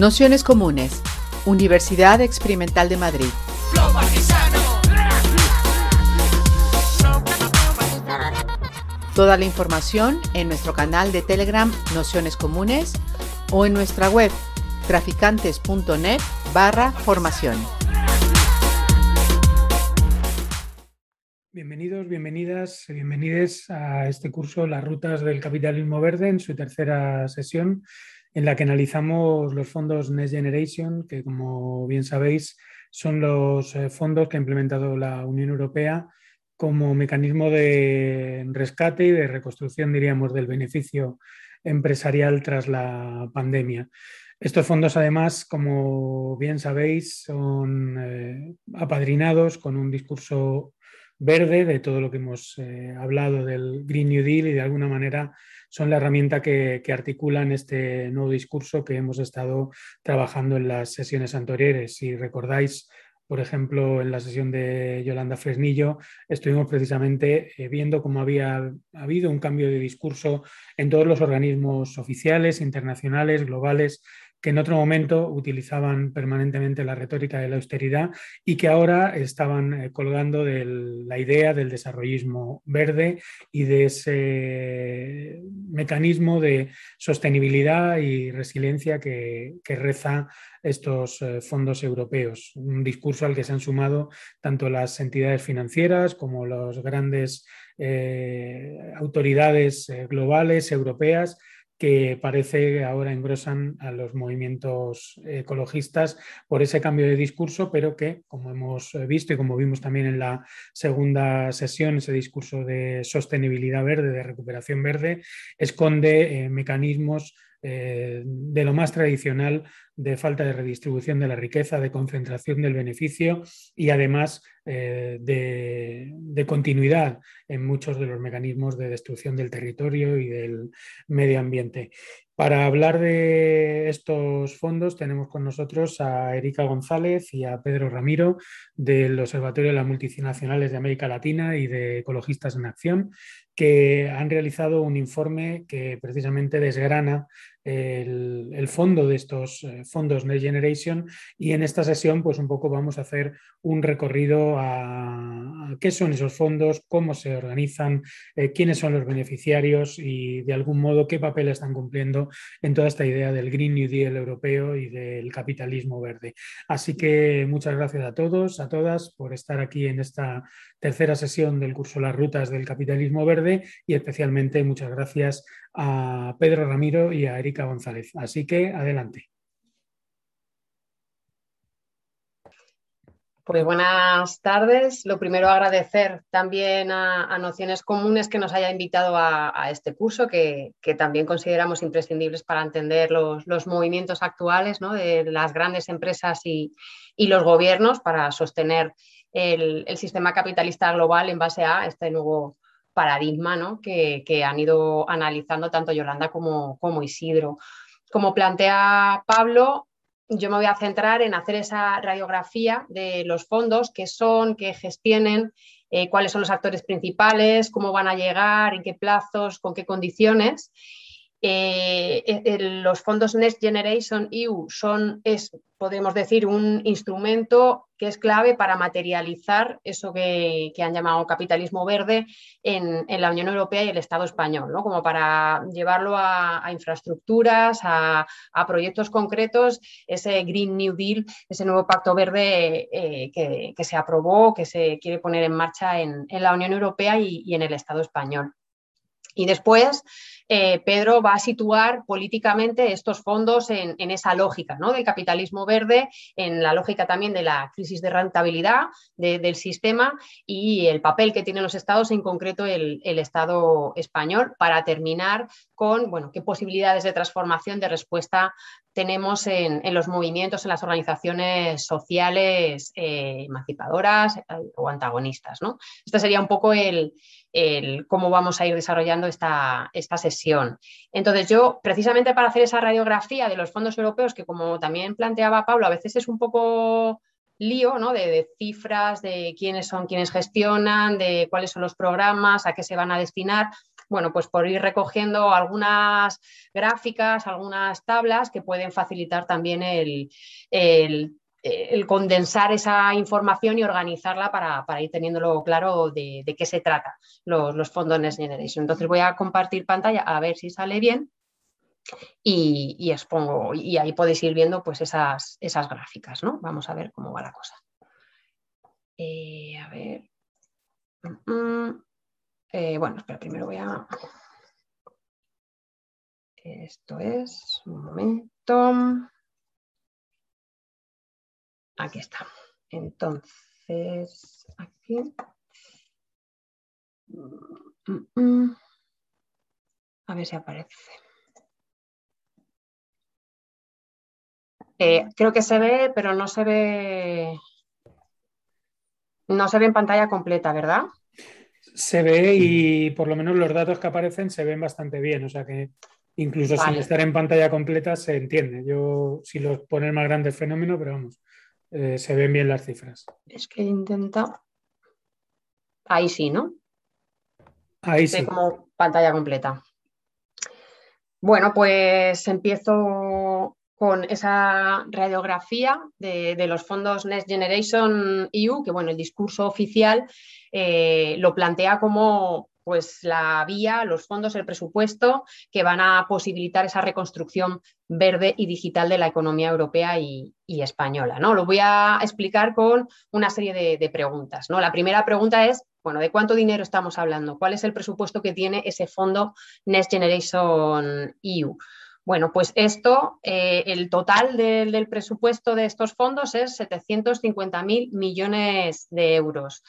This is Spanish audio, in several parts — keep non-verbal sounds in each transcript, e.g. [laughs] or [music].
Nociones Comunes, Universidad Experimental de Madrid. Toda la información en nuestro canal de Telegram Nociones Comunes o en nuestra web traficantes.net barra formación. Bienvenidos, bienvenidas, bienvenides a este curso Las Rutas del Capitalismo Verde en su tercera sesión en la que analizamos los fondos Next Generation, que como bien sabéis son los eh, fondos que ha implementado la Unión Europea como mecanismo de rescate y de reconstrucción, diríamos, del beneficio empresarial tras la pandemia. Estos fondos, además, como bien sabéis, son eh, apadrinados con un discurso verde de todo lo que hemos eh, hablado del Green New Deal y de alguna manera son la herramienta que, articulan este nuevo discurso que hemos estado trabajando en las sesiones anteriores. Si recordáis, por ejemplo, en la sesión de Yolanda Fresnillo, estuvimos precisamente eh, viendo cómo había habido un cambio de discurso en todos los organismos oficiales, internacionales, globales, que en otro momento utilizaban permanentemente la retórica de la austeridad y que ahora estaban eh, colgando de la idea del desarrollismo verde y de ese mecanismo de sostenibilidad y resiliencia que, reza estos eh, fondos europeos. Un discurso al que se han sumado tanto las entidades financieras como las grandes eh, autoridades globales europeas que parece ahora engrosan a los movimientos ecologistas por ese cambio de discurso, pero que, como hemos visto y como vimos también en la segunda sesión, ese discurso de sostenibilidad verde, de recuperación verde, esconde eh, mecanismos eh, de lo más tradicional de falta de redistribución de la riqueza, de concentración del beneficio y además eh, de, continuidad en muchos de los mecanismos de destrucción del territorio y del medio ambiente. Para hablar de estos fondos tenemos con nosotros a Erika González y a Pedro Ramiro del Observatorio de las Multinacionales de América Latina y de Ecologistas en Acción, que han realizado un informe que precisamente desgrana el, fondo de estos eh, fondos Next Generation y en esta sesión pues un poco vamos a hacer un recorrido a, qué son esos fondos, cómo se organizan, eh, quiénes son los beneficiarios y de algún modo qué papel están cumpliendo en toda esta idea del Green New Deal europeo y del capitalismo verde. Así que muchas gracias a todos, a todas por estar aquí en esta tercera sesión del curso Las Rutas del Capitalismo Verde y especialmente muchas gracias a Pedro Ramiro y a Erika González. Así que adelante. Pues buenas tardes. Lo primero agradecer también a, Nociones Comunes que nos haya invitado a, este curso que, también consideramos imprescindibles para entender los, movimientos actuales de las grandes empresas y, los gobiernos para sostener el, sistema capitalista global en base a este nuevo paradigma que, han ido analizando tanto Yolanda como, como Isidro. Como plantea Pablo, yo me voy a centrar en hacer esa radiografía de los fondos, qué son, qué gestionen, eh, cuáles son los actores principales, cómo van a llegar, en qué plazos, con qué condiciones. Eh, eh, los fondos Next Generation EU son, podemos decir, un instrumento que es clave para materializar eso que, han llamado capitalismo verde en, la Unión Europea y el Estado español, ¿no? como para llevarlo a, infraestructuras, a, proyectos concretos, ese Green New Deal, ese nuevo pacto verde eh, que, se aprobó, que se quiere poner en marcha en, la Unión Europea y en el Estado español. Y después, eh, Pedro va a situar políticamente estos fondos en, esa lógica ¿no? del capitalismo verde, en la lógica también de la crisis de rentabilidad del sistema y el papel que tienen los estados, en concreto el, Estado español, para terminar con bueno, qué posibilidades de transformación, de respuesta tenemos en, los movimientos, en las organizaciones sociales eh, emancipadoras eh, o antagonistas. ¿no? Este sería un poco el, cómo vamos a ir desarrollando esta, esta sesión. Entonces yo, precisamente para hacer esa radiografía de los fondos europeos, que como también planteaba Pablo, a veces es un poco lío ¿no? de, cifras, de quiénes son quienes gestionan, de cuáles son los programas, a qué se van a destinar. Bueno, pues por ir recogiendo algunas gráficas, algunas tablas que pueden facilitar también el, condensar esa información y organizarla para, ir teniéndolo claro de, qué se trata los, fondos Next Generation. Entonces voy a compartir pantalla a ver si sale bien y, expongo, y ahí podéis ir viendo pues esas, esas gráficas, ¿no? Vamos a ver cómo va la cosa. Eh, a ver. Mm, mm. Eh, bueno, espera, primero voy a... Esto es, un momento. Aquí está. Entonces, aquí. Mm, a ver si aparece. Eh, creo que se ve, pero no se ve. No se ve en pantalla completa, ¿verdad? Se ve y por lo menos los datos que aparecen se ven bastante bien, o sea que incluso sin estar en pantalla completa se entiende. Yo si los ponen más grandes fenómeno, pero vamos, eh, se ven bien las cifras. Es que intenta. Ahí sí, ¿no? Ahí sí. como pantalla completa. Bueno, pues empiezo con esa radiografía de, los fondos Next Generation EU, que bueno, el discurso oficial eh, lo plantea como pues la vía, los fondos, el presupuesto que van a posibilitar esa reconstrucción verde y digital de la economía europea y, española. ¿no? Lo voy a explicar con una serie de, de, preguntas. ¿no? La primera pregunta es, bueno, ¿de cuánto dinero estamos hablando? ¿Cuál es el presupuesto que tiene ese fondo Next Generation EU? Bueno, pues esto, eh, el total del, presupuesto de estos fondos es 750.000 millones de euros.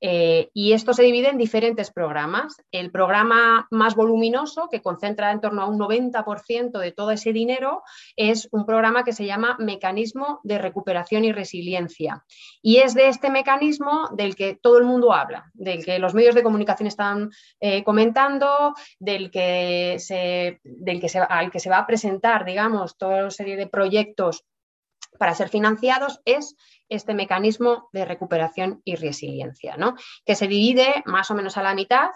Eh, y esto se divide en diferentes programas. El programa más voluminoso, que concentra en torno a un 90% de todo ese dinero, es un programa que se llama Mecanismo de Recuperación y Resiliencia. Y es de este mecanismo del que todo el mundo habla, del que los medios de comunicación están eh, comentando, del que, se, al que se va a presentar, digamos, toda una serie de proyectos para ser financiados es este mecanismo de recuperación y resiliencia, ¿no? que se divide más o menos a la mitad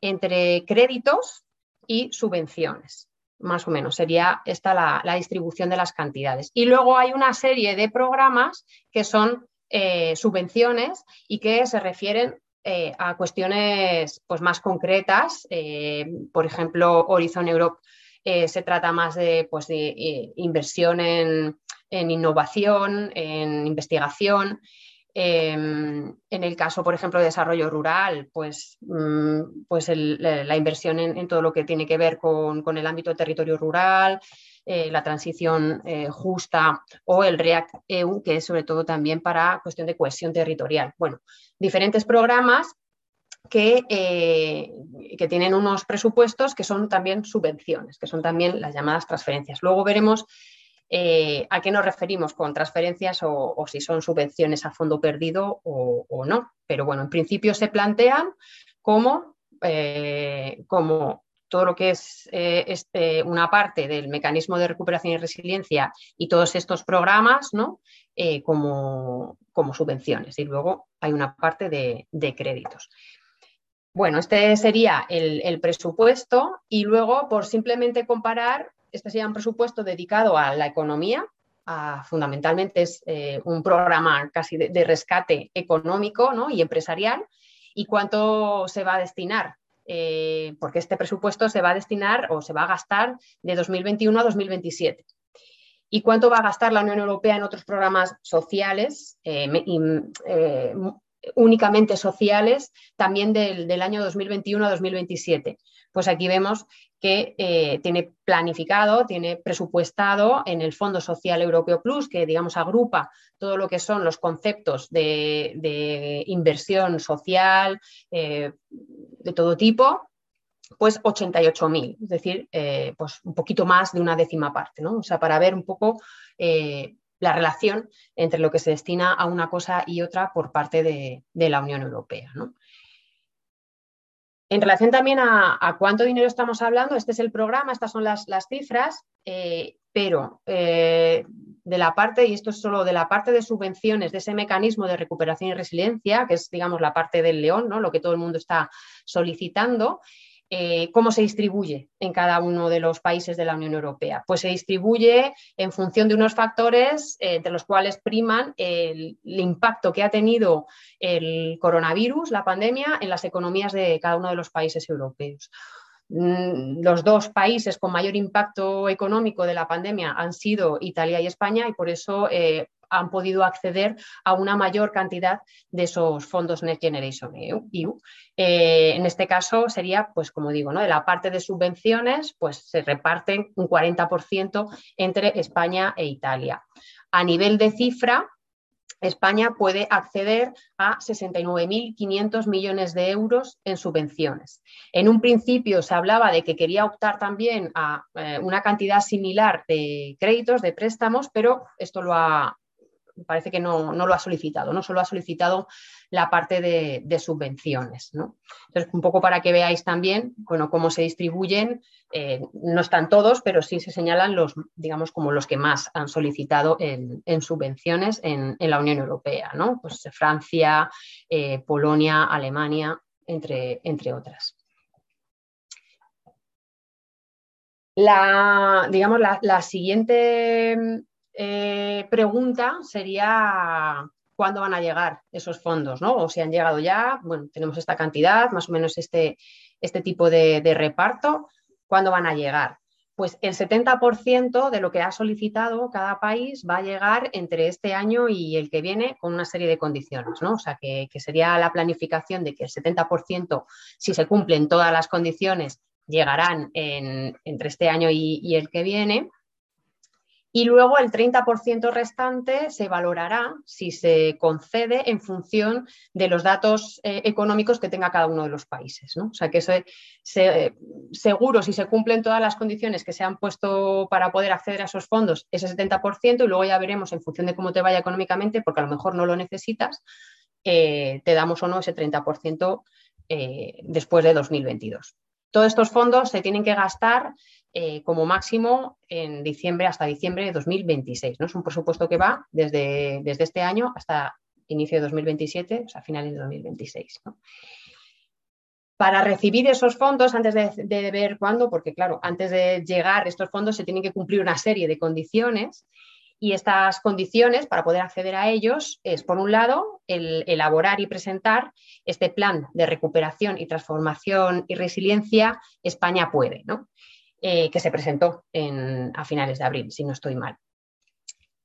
entre créditos y subvenciones. Más o menos sería esta la, distribución de las cantidades. Y luego hay una serie de programas que son eh, subvenciones y que se refieren eh, a cuestiones pues, más concretas. Eh, por ejemplo, Horizon Europe se trata más de, pues, de inversión en, en innovación, en investigación. Em, en el caso, por ejemplo, de desarrollo rural, pues, mm, pues la, inversión en, todo lo que tiene que ver con, el ámbito del territorio rural, eh, la transición eh, justa o el REACT EU, que es sobre todo también para cuestión de cohesión territorial. Bueno, diferentes programas que, eh, que, tienen unos presupuestos que son también subvenciones, que son también las llamadas transferencias. Luego veremos eh, a qué nos referimos con transferencias o, si son subvenciones a fondo perdido o, no. Pero bueno, en principio se plantean como, eh, como todo lo que es eh, este, una parte del mecanismo de recuperación y resiliencia y todos estos programas ¿no? como, como, subvenciones. Y luego hay una parte de, créditos. Bueno, este sería el, el, presupuesto y luego, por simplemente comparar, este sería un presupuesto dedicado a la economía, fundamentalmente es eh, un programa casi de, rescate económico y empresarial. ¿Y cuánto se va a destinar? Eh, porque este presupuesto se va a destinar o se va a gastar de 2021 a 2027. ¿Y cuánto va a gastar la Unión Europea en otros programas sociales, eh, únicamente sociales, también del, del, año 2021 a 2027? Pues aquí vemos que eh, tiene planificado, tiene presupuestado en el Fondo Social Europeo Plus, que digamos agrupa todo lo que son los conceptos de, inversión social eh, de todo tipo, pues 88.000, es decir, eh, pues un poquito más de una décima parte, ¿no? O sea, para ver un poco la relación entre lo que se destina a una cosa y otra por parte de, la Unión Europea, ¿no? En relación también a, cuánto dinero estamos hablando, este es el programa, estas son las, cifras, eh, pero eh, de la parte, y esto es solo de la parte de subvenciones, de ese mecanismo de recuperación y resiliencia, que es, digamos, la parte del león, ¿no? lo que todo el mundo está solicitando, eh, ¿cómo se distribuye en cada uno de los países de la Unión Europea? Pues se distribuye en función de unos factores eh, entre los cuales priman el, impacto que ha tenido el coronavirus, la pandemia, en las economías de cada uno de los países europeos. Mm, los dos países con mayor impacto económico de la pandemia han sido Italia y España y por eso eh, han podido acceder a una mayor cantidad de esos fondos Next Generation EU. Eh, en este caso sería, pues como digo, ¿no? de la parte de subvenciones, pues se reparten un 40% entre España e Italia. A nivel de cifra, España puede acceder a 69.500 millones de euros en subvenciones. En un principio se hablaba de que quería optar también a eh, una cantidad similar de créditos, de préstamos, pero esto lo ha, parece que no, lo ha solicitado, no solo ha solicitado la parte de, subvenciones. Entonces, un poco para que veáis también bueno, cómo se distribuyen, eh, no están todos, pero sí se señalan los, digamos, como los que más han solicitado en, subvenciones en, la Unión Europea, ¿no? Pues Francia, eh, Polonia, Alemania, entre, entre otras. La, digamos, la siguiente eh, pregunta sería cuándo van a llegar esos fondos, ¿no? O si han llegado ya, bueno, tenemos esta cantidad, más o menos este, este tipo de, reparto, ¿cuándo van a llegar? Pues el 70% de lo que ha solicitado cada país va a llegar entre este año y el que viene con una serie de condiciones, ¿no? O sea, que, sería la planificación de que el 70%, si se cumplen todas las condiciones, llegarán entre este año y el que viene y luego el 30% restante se valorará si se concede en función de los datos eh, económicos que tenga cada uno de los países. O sea que eso, seguro, si se cumplen todas las condiciones que se han puesto para poder acceder a esos fondos, ese 70%, y luego ya veremos en función de cómo te vaya económicamente, porque a lo mejor no lo necesitas, eh, te damos o no ese 30% eh, después de 2022. Todos estos fondos se tienen que gastar eh, como máximo en diciembre hasta diciembre de 2026. ¿no? Es un presupuesto que va desde, desde este año hasta inicio de 2027, o sea, finales de 2026. Para recibir esos fondos, antes de, ver cuándo, porque claro, antes de llegar estos fondos se tienen que cumplir una serie de condiciones y estas condiciones para poder acceder a ellos es, por un lado, el elaborar y presentar este plan de recuperación y transformación y resiliencia España puede, ¿no? Eh, que se presentó a finales de abril, si no estoy mal.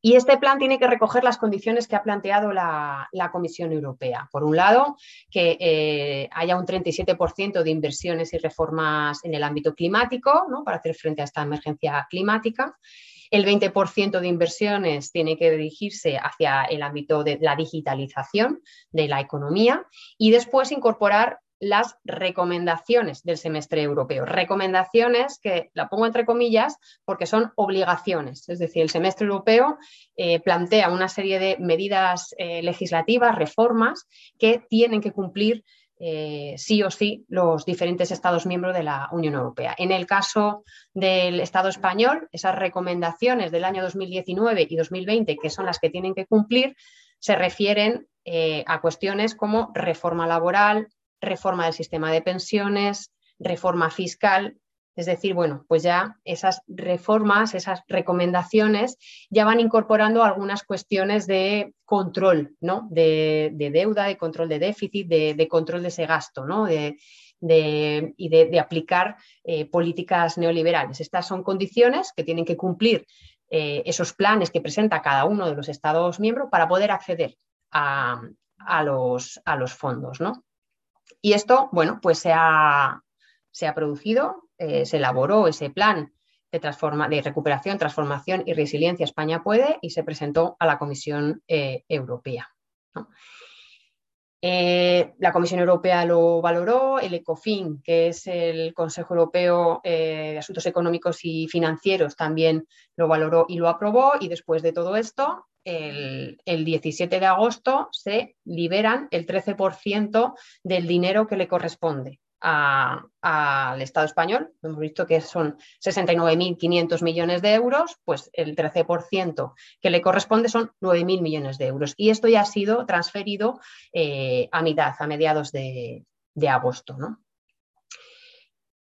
Y este plan tiene que recoger las condiciones que ha planteado la, Comisión Europea. Por un lado, que eh, haya un 37% de inversiones y reformas en el ámbito climático para hacer frente a esta emergencia climática. El 20% de inversiones tiene que dirigirse hacia el ámbito de la digitalización de la economía y después incorporar las recomendaciones del semestre europeo. Recomendaciones que la pongo entre comillas porque son obligaciones. Es decir, el semestre europeo eh, plantea una serie de medidas eh, legislativas, reformas que tienen que cumplir eh, sí o sí los diferentes Estados miembros de la Unión Europea. En el caso del Estado español, esas recomendaciones del año 2019 y 2020, que son las que tienen que cumplir, se refieren a cuestiones como reforma laboral, reforma del sistema de pensiones, reforma fiscal. Es decir, bueno, pues ya esas reformas, esas recomendaciones ya van incorporando algunas cuestiones de control, ¿no? De, deuda, de control de déficit, de, control de ese gasto, ¿no? De, y de, aplicar eh, políticas neoliberales. Estas son condiciones que tienen que cumplir eh, esos planes que presenta cada uno de los Estados miembros para poder acceder a, los, a los fondos. ¿no? Y esto, bueno, pues se ha, producido, eh, se elaboró ese plan de, transforma, de, recuperación, transformación y resiliencia España puede y se presentó a la Comisión eh, Europea. Eh, la Comisión Europea lo valoró, el ECOFIN, que es el Consejo Europeo de Asuntos Económicos y Financieros, también lo valoró y lo aprobó. Y después de todo esto, el, 17 de agosto se liberan el 13% del dinero que le corresponde al Estado español. Hemos visto que son 69.500 millones de euros, pues el 13% que le corresponde son 9.000 millones de euros. Y esto ya ha sido transferido eh, a mitad, a mediados de, agosto.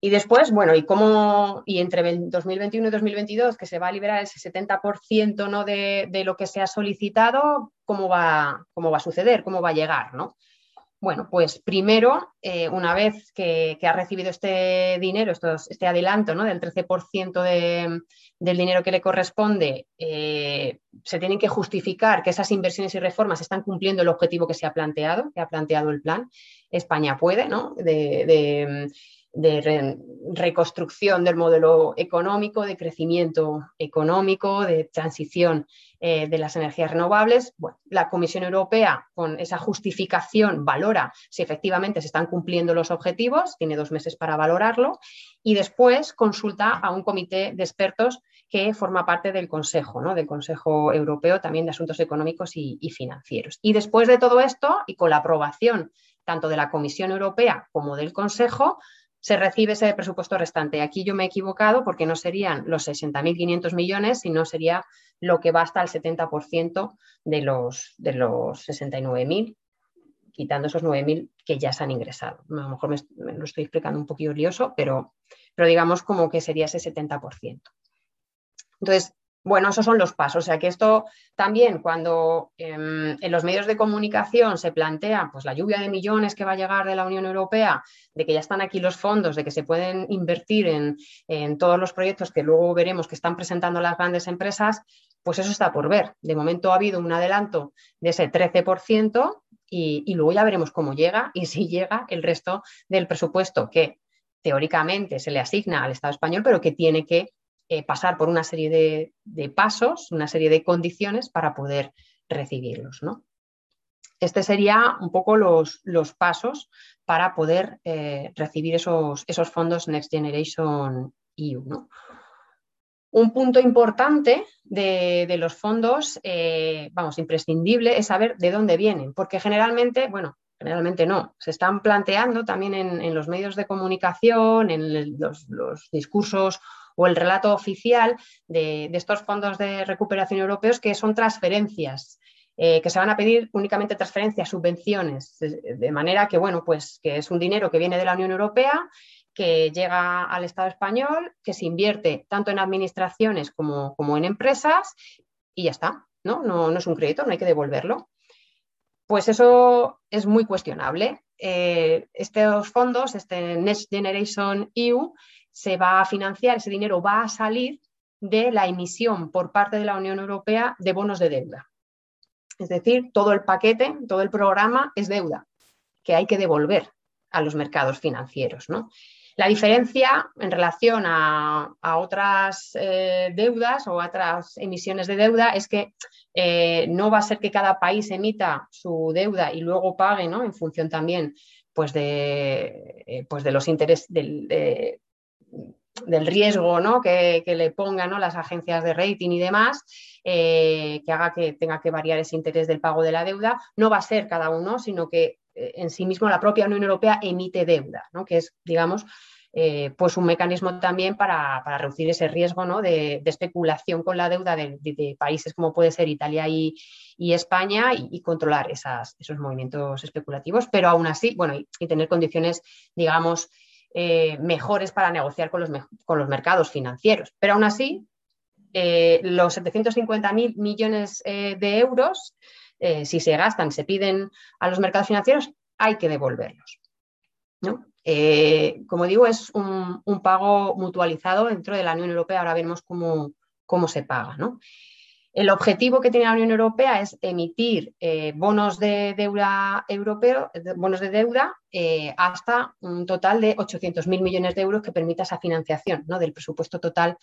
Y después, bueno, y cómo, y entre 2021 y 2022, que se va a liberar ese 70% ¿no? de, de, lo que se ha solicitado, ¿cómo va, cómo va a suceder? ¿Cómo va a llegar? ¿no? Bueno, pues primero, eh, una vez que, que, ha recibido este dinero, este adelanto ¿no? del 13% de, del dinero que le corresponde, eh, se tienen que justificar que esas inversiones y reformas están cumpliendo el objetivo que se ha planteado, que ha planteado el plan. España puede, ¿no? De, de reconstrucción del modelo económico, de crecimiento económico, de transición eh, de las energías renovables. Bueno, la Comisión Europea, con esa justificación, valora si efectivamente se están cumpliendo los objetivos, tiene dos meses para valorarlo, y después consulta a un comité de expertos que forma parte del Consejo, ¿no? del Consejo Europeo también de Asuntos Económicos y, y Financieros. Y después de todo esto, y con la aprobación tanto de la Comisión Europea como del Consejo, se recibe ese presupuesto restante. Aquí yo me he equivocado porque no serían los 60.500 millones, sino sería lo que va hasta el 70% de los, de los 69.000, quitando esos 9.000 que ya se han ingresado. A lo mejor me, lo estoy explicando un poquito lioso, pero, pero digamos como que sería ese 70%. Entonces, bueno, esos son los pasos. O sea que esto también cuando eh, en los medios de comunicación se plantea pues, la lluvia de millones que va a llegar de la Unión Europea, de que ya están aquí los fondos, de que se pueden invertir en, en todos los proyectos que luego veremos que están presentando las grandes empresas, pues eso está por ver. De momento ha habido un adelanto de ese 13% y, y luego ya veremos cómo llega y si [laughs] llega el resto del presupuesto que teóricamente se le asigna al Estado español, pero que tiene que eh, pasar por una serie de, pasos, una serie de condiciones para poder recibirlos. ¿no? Este sería un poco los, los pasos para poder eh, recibir esos, esos, fondos Next Generation EU. Un punto importante de, de los fondos, eh, vamos, imprescindible, es saber de dónde vienen, porque generalmente, bueno, generalmente no, se están planteando también en, en los medios de comunicación, en los, los discursos o el relato oficial de, estos fondos de recuperación europeos que son transferencias. Eh, que se van a pedir únicamente transferencias, subvenciones, de, manera que, bueno, pues que es un dinero que viene de la Unión Europea, que llega al Estado español, que se invierte tanto en administraciones como, como en empresas y ya está, ¿no? ¿no? No es un crédito, no hay que devolverlo. Pues eso es muy cuestionable. Eh, estos fondos, este Next Generation EU, se va a financiar, ese dinero va a salir de la emisión por parte de la Unión Europea de bonos de deuda. Es decir, todo el paquete, todo el programa es deuda que hay que devolver a los mercados financieros. ¿no? La diferencia en relación a, a otras eh, deudas o otras emisiones de deuda es que eh, no va a ser que cada país emita su deuda y luego pague ¿no? en función también pues de, eh, pues de los intereses de, del riesgo ¿no? que, le pongan las agencias de rating y demás, eh, que haga que tenga que variar ese interés del pago de la deuda, no va a ser cada uno, sino que eh, en sí mismo la propia Unión Europea emite deuda, ¿no? que es, digamos, eh, pues un mecanismo también para, reducir ese riesgo ¿no? de, especulación con la deuda de, países como puede ser Italia y, España y, controlar esos movimientos especulativos, pero aún así, bueno, y tener condiciones, digamos, eh, mejores para negociar con los, con los, mercados financieros. Pero aún así, eh, los 750.000 millones eh, de euros, eh, si se gastan, se piden a los mercados financieros, hay que devolverlos. ¿no? Como digo, es un, un, pago mutualizado dentro de la Unión Europea. Ahora veremos cómo, cómo se paga. ¿no? El objetivo que tiene la Unión Europea es emitir eh, bonos de deuda europeo, bonos de deuda eh, hasta un total de 800.000 millones de euros que permita esa financiación ¿no? del presupuesto total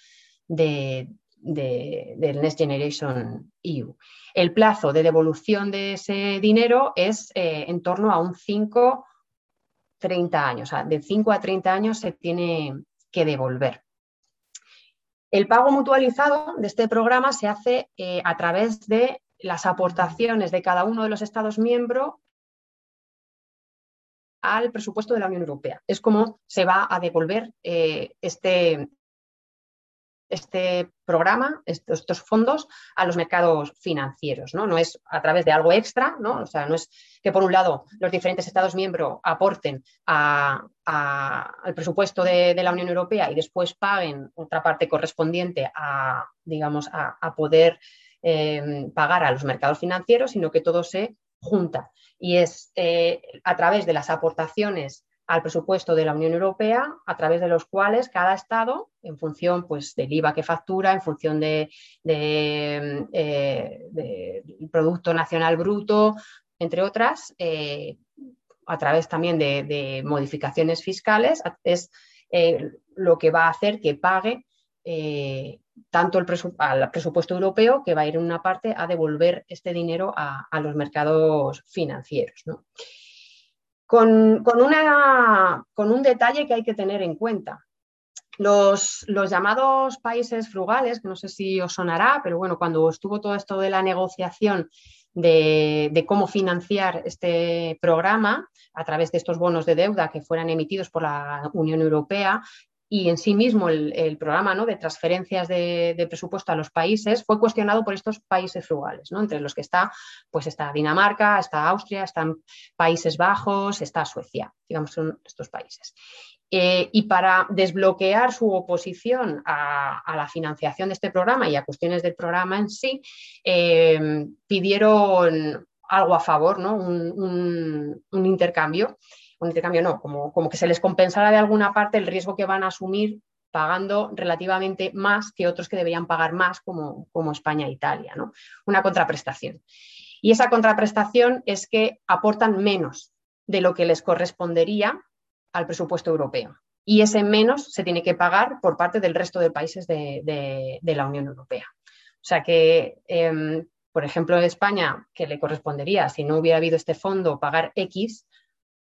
de, de, del Next Generation EU. El plazo de devolución de ese dinero es eh, en torno a un 5, 30 años. De 5 a 30 años se tiene que devolver. El pago mutualizado de este programa se hace eh, a través de las aportaciones de cada uno de los Estados miembros al presupuesto de la Unión Europea. Es como se va a devolver eh, este, este programa, estos, fondos, a los mercados financieros. ¿no? no es a través de algo extra, ¿no? o sea, no es que por un lado los diferentes Estados miembros aporten al presupuesto de, la Unión Europea y después paguen otra parte correspondiente a, digamos, a, poder eh, pagar a los mercados financieros, sino que todo se junta. Y es eh, a través de las aportaciones al presupuesto de la Unión Europea, a través de los cuales cada Estado, en función pues, del IVA que factura, en función del de, eh, Producto Nacional Bruto, entre otras, eh, a través también de, modificaciones fiscales, es eh, lo que va a hacer que pague tanto el al presupuesto europeo, que va a ir en una parte a devolver este dinero a, a los mercados financieros. ¿no? Con, un detalle que hay que tener en cuenta. Los, llamados países frugales, que no sé si os sonará, pero bueno, cuando estuvo todo esto de la negociación de, cómo financiar este programa a través de estos bonos de deuda que fueran emitidos por la Unión Europea, y en sí mismo el, programa ¿no? de transferencias de, presupuesto a los países fue cuestionado por estos países frugales, ¿no? entre los que está, pues está Dinamarca, está Austria, están Países Bajos, está Suecia, digamos, son estos países. Eh, y para desbloquear su oposición a, la financiación de este programa y a cuestiones del programa en sí, eh, pidieron algo a favor, ¿no? un, un intercambio un intercambio no, como, como que se les compensara de alguna parte el riesgo que van a asumir pagando relativamente más que otros que deberían pagar más, como, como España e Italia, ¿no? Una contraprestación. Y esa contraprestación es que aportan menos de lo que les correspondería al presupuesto europeo. Y ese menos se tiene que pagar por parte del resto de países de, la Unión Europea. O sea que, em, por ejemplo, en España, que le correspondería, si no hubiera habido este fondo, pagar X,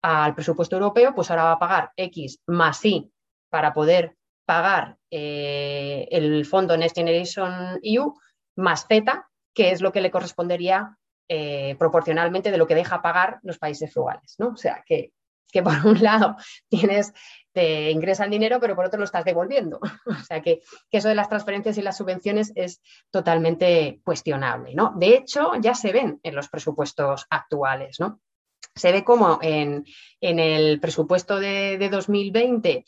al presupuesto europeo, pues ahora va a pagar X más Y para poder pagar eh, el fondo Next Generation EU más Z, que es lo que le correspondería eh, proporcionalmente de lo que deja pagar los países frugales. ¿no? O sea, que, que por un lado tienes, te ingresan dinero, pero por otro lo estás devolviendo. [laughs] o sea, que, que, eso de las transferencias y las subvenciones es totalmente cuestionable. ¿no? De hecho, ya se ven en los presupuestos actuales. ¿no? Se ve como en, el presupuesto de, 2020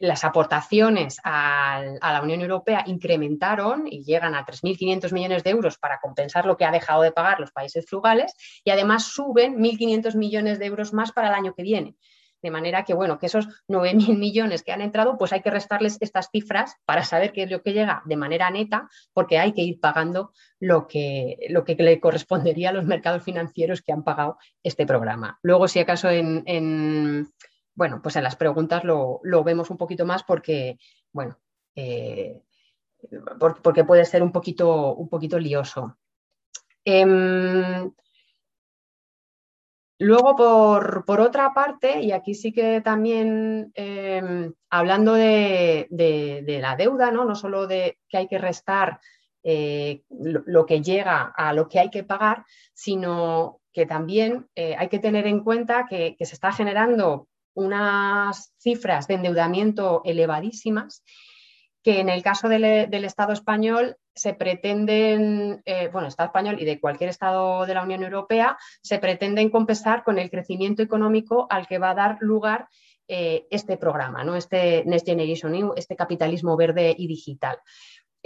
las aportaciones a, la Unión Europea incrementaron y llegan a 3.500 millones de euros para compensar lo que ha dejado de pagar los países frugales y además suben 1.500 millones de euros más para el año que viene. De manera que, bueno, que esos 9.000 millones que han entrado, pues hay que restarles estas cifras para saber qué es lo que llega de manera neta, porque hay que ir pagando lo que, lo que le correspondería a los mercados financieros que han pagado este programa. Luego, si acaso en, bueno, pues en las preguntas lo, vemos un poquito más porque, bueno, eh, porque puede ser un poquito, un poquito lioso. Em, Luego, por, otra parte, y aquí sí que también em, hablando de, la deuda, ¿no? no solo de que hay que restar eh, lo, que llega a lo que hay que pagar, sino que también eh, hay que tener en cuenta que, se está generando unas cifras de endeudamiento elevadísimas que en el caso del, Estado español se pretenden, eh, bueno, Estado español y de cualquier Estado de la Unión Europea, se pretenden compensar con el crecimiento económico al que va a dar lugar eh, este programa, ¿no? este Next Generation EU, este capitalismo verde y digital.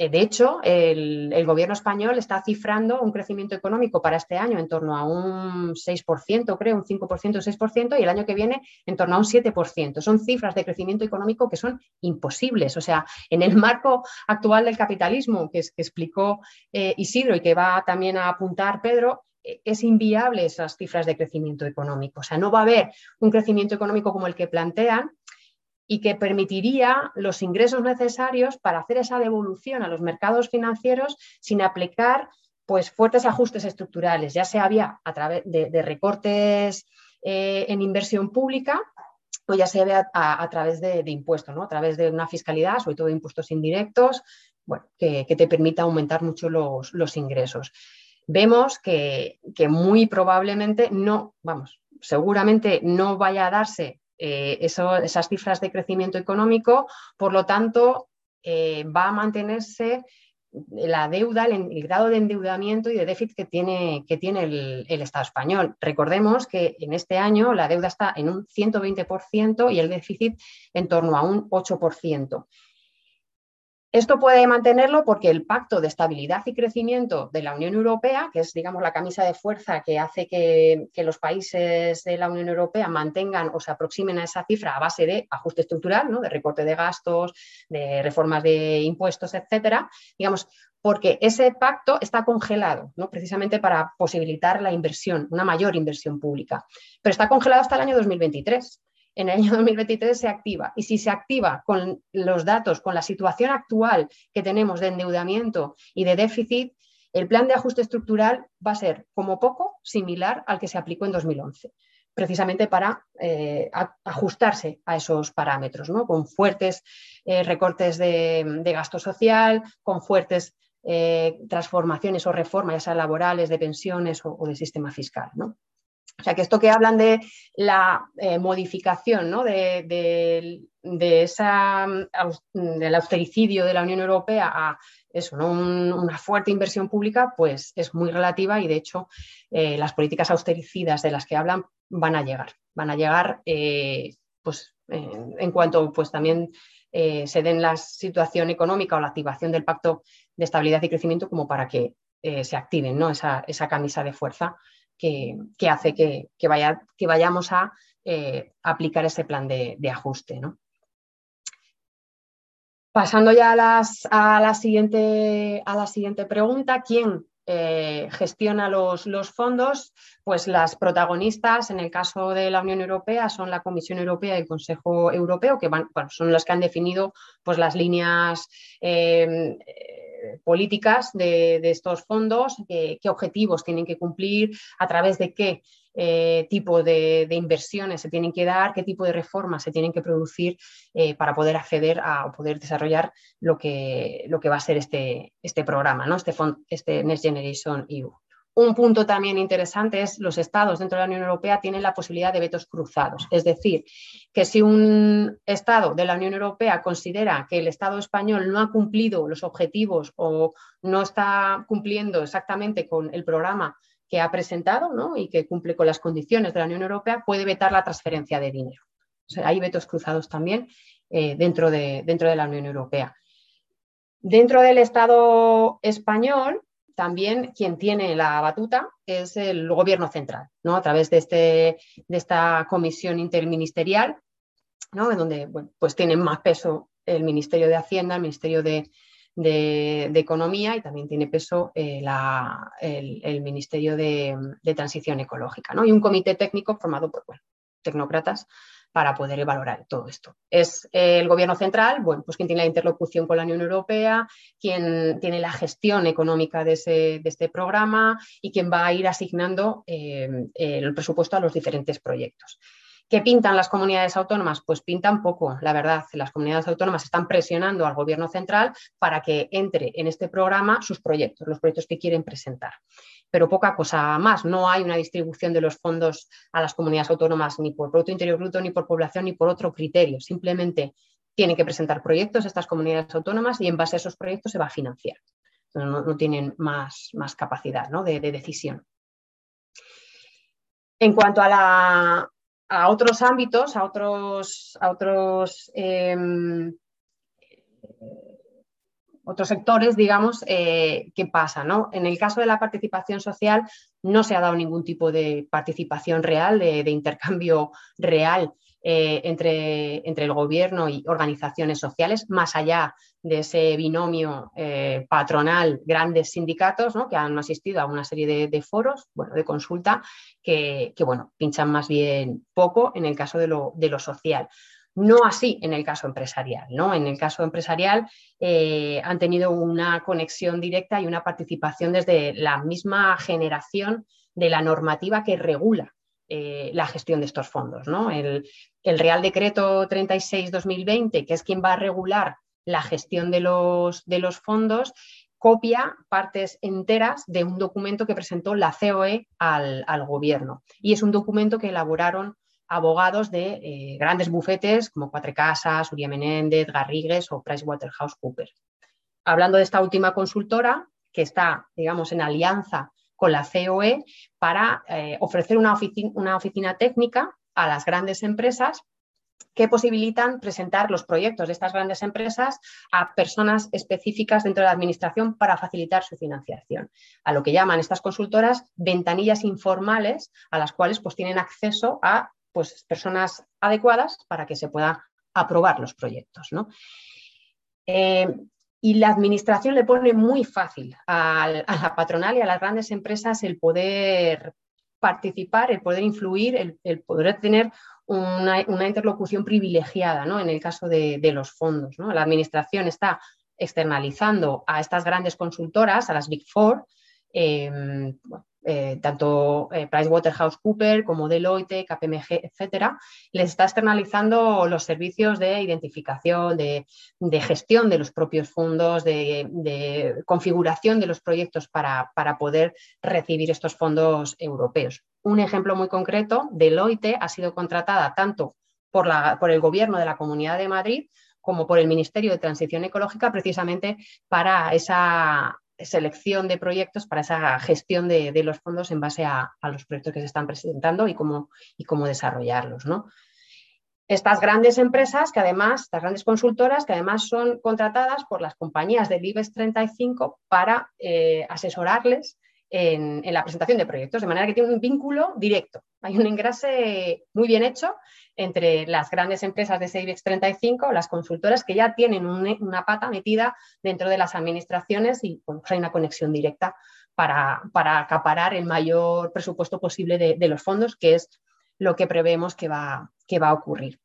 Eh, de hecho, el, gobierno español está cifrando un crecimiento económico para este año en torno a un 6%, creo, un 5%, un 6%, y el año que viene en torno a un 7%. Son cifras de crecimiento económico que son imposibles. O sea, en el marco actual del capitalismo que, explicó eh, Isidro y que va también a apuntar Pedro, eh, es inviable esas cifras de crecimiento económico. O sea, no va a haber un crecimiento económico como el que plantean y que permitiría los ingresos necesarios para hacer esa devolución a los mercados financieros sin aplicar pues, fuertes ajustes estructurales, ya sea vía a través de, recortes eh, en inversión pública o ya sea a, través de, impuestos, ¿no? a través de una fiscalidad, sobre todo de impuestos indirectos, bueno, que, te permita aumentar mucho los, ingresos. Vemos que, que muy probablemente no, vamos, seguramente no vaya a darse eh, esas cifras de crecimiento económico, por lo tanto, eh, va a mantenerse la deuda, el, grado de endeudamiento y de déficit que tiene, que tiene el, el, Estado español. Recordemos que en este año la deuda está en un 120% y el déficit en torno a un 8%. Esto puede mantenerlo porque el Pacto de Estabilidad y Crecimiento de la Unión Europea, que es, digamos, la camisa de fuerza que hace que, los países de la Unión Europea mantengan o se aproximen a esa cifra a base de ajuste estructural, ¿no? de recorte de gastos, de reformas de impuestos, etcétera, digamos, porque ese pacto está congelado, ¿no? precisamente para posibilitar la inversión, una mayor inversión pública. Pero está congelado hasta el año 2023 en el año [laughs] 2023 se activa. Y si se activa con los datos, con la situación actual que tenemos de endeudamiento y de déficit, el plan de ajuste estructural va a ser como poco similar al que se aplicó en 2011 precisamente para eh, ajustarse a esos parámetros, ¿no? con fuertes eh, recortes de, gasto social, con fuertes eh, transformaciones o reformas, ya sea laborales, de pensiones o, o de sistema fiscal. ¿no? O sea, que esto que hablan de la eh, modificación de, esa, del austericidio de la Unión Europea a eso, una fuerte inversión pública, pues es muy relativa y de hecho eh, las políticas austericidas de las que hablan van a llegar. Van a llegar eh, pues, en cuanto pues, también se den la situación económica o la activación del Pacto de Estabilidad y Crecimiento como para que se activen ¿no? esa, esa camisa de fuerza que, hace que, que, vayamos a eh, aplicar ese plan de, ajuste. Pasando ya a, la siguiente, a la siguiente pregunta, ¿quién eh, gestiona los, fondos? Pues las protagonistas, en el caso de la Unión Europea, son la Comisión Europea y el Consejo Europeo, que son los que han definido pues, las líneas eh, políticas de, estos fondos, qué objetivos tienen que cumplir, a través de qué eh, tipo de, inversiones se tienen que dar, qué tipo de reformas se tienen que producir eh, para poder acceder a o poder desarrollar lo que, lo que va a ser este, este programa, ¿no? este, este Next Generation EU. Un punto también interesante es los estados dentro de la Unión Europea tienen la posibilidad de vetos cruzados. Es decir, que si un estado de la Unión Europea considera que el Estado español no ha cumplido los objetivos o no está cumpliendo exactamente con el programa que ha presentado y que cumple con las condiciones de la Unión Europea, puede vetar la transferencia de dinero. hay vetos cruzados también eh, dentro, de, dentro de la Unión Europea. Dentro del Estado español, también quien tiene la batuta es el gobierno central, ¿no? a través de, este, de esta comisión interministerial, ¿no? en donde pues tienen más peso el Ministerio de Hacienda, el Ministerio de, Economía y también tiene peso eh, el, Ministerio de, Transición Ecológica. ¿no? Y un comité técnico formado por tecnócratas para poder valorar todo esto. Es el gobierno central, bueno, pues quien tiene la interlocución con la Unión Europea, quien tiene la gestión económica de, este programa y quien va a ir asignando eh, el presupuesto a los diferentes proyectos. ¿Qué pintan las comunidades autónomas? Pues pintan poco, la verdad. Las comunidades autónomas están presionando al gobierno central para que entre en este programa sus proyectos, los proyectos que quieren presentar pero poca cosa más. No hay una distribución de los fondos a las comunidades autónomas ni por Producto Interior Bruto, ni por población, ni por otro criterio. Simplemente tienen que presentar proyectos estas comunidades autónomas y en base a esos proyectos se va a financiar. No, tienen más, más capacidad de, decisión. En cuanto a, otros ámbitos, a otros, a otros em, otros sectores, digamos, eh, ¿qué pasa? ¿no? En el caso de la participación social no se ha dado ningún tipo de participación real, de, intercambio real eh, entre, entre, el gobierno y organizaciones sociales, más allá de ese binomio eh, patronal, grandes sindicatos ¿no? que han asistido a una serie de, foros, bueno, de consulta, que, bueno, pinchan más bien poco en el caso de lo, de lo social. No así en el caso empresarial. ¿no? En el caso empresarial eh, han tenido una conexión directa y una participación desde la misma generación de la normativa que regula eh, la gestión de estos fondos. ¿no? El, Real Decreto 36-2020, que es quien va a regular la gestión de los, de los fondos, copia partes enteras de un documento que presentó la COE al, al, gobierno. Y es un documento que elaboraron abogados de eh, grandes bufetes como Cuatro Casas, Uria Menéndez, Garrigues o PricewaterhouseCoopers. Hablando de esta última consultora, que está, digamos, en alianza con la COE para eh, ofrecer una oficina técnica a las grandes empresas que posibilitan presentar los proyectos de estas grandes empresas a personas específicas dentro de la administración para facilitar su financiación. A lo que llaman estas consultoras ventanillas informales a las cuales pues, tienen acceso a pues, personas adecuadas para que se puedan aprobar los proyectos. Eh, y la administración le pone muy fácil a, la patronal y a las grandes empresas el poder participar, el poder influir, el, poder tener una, interlocución privilegiada ¿no? en el caso de, los fondos. La administración está externalizando a estas grandes consultoras, a las Big Four, eh, eh, tanto eh, PricewaterhouseCoopers como Deloitte, KPMG, etcétera, les está externalizando los servicios de identificación, de, gestión de los propios fondos, de, configuración de los proyectos para, poder recibir estos fondos europeos. Un ejemplo muy concreto, Deloitte ha sido contratada tanto por, la, por el Gobierno de la Comunidad de Madrid como por el Ministerio de Transición Ecológica, precisamente para esa selección de proyectos para esa gestión de, los fondos en base a, los proyectos que se están presentando y cómo, y cómo desarrollarlos. ¿no? Estas grandes empresas, que además, estas grandes consultoras, que además son contratadas por las compañías del IBEX 35 para eh, asesorarles en, la presentación de proyectos, de manera que tiene un vínculo directo. Hay un engrase muy bien hecho entre las grandes empresas de ese IBEX 35, las consultoras que ya tienen una pata metida dentro de las administraciones y pues hay una conexión directa para, acaparar el mayor presupuesto posible de, los fondos, que es lo que prevemos que va, que va a ocurrir.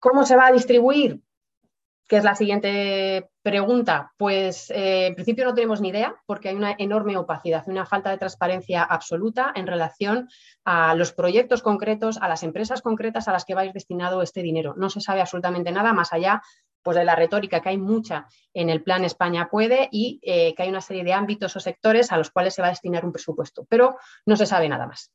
¿Cómo se va a distribuir? ¿Qué es la siguiente pregunta? Pues eh, en principio no tenemos ni idea porque hay una enorme opacidad, una falta de transparencia absoluta en relación a los proyectos concretos, a las empresas concretas a las que va a ir destinado este dinero. No se sabe absolutamente nada más allá pues, de la retórica que hay mucha en el plan España puede y eh, que hay una serie de ámbitos o sectores a los cuales se va a destinar un presupuesto, pero no se sabe nada más.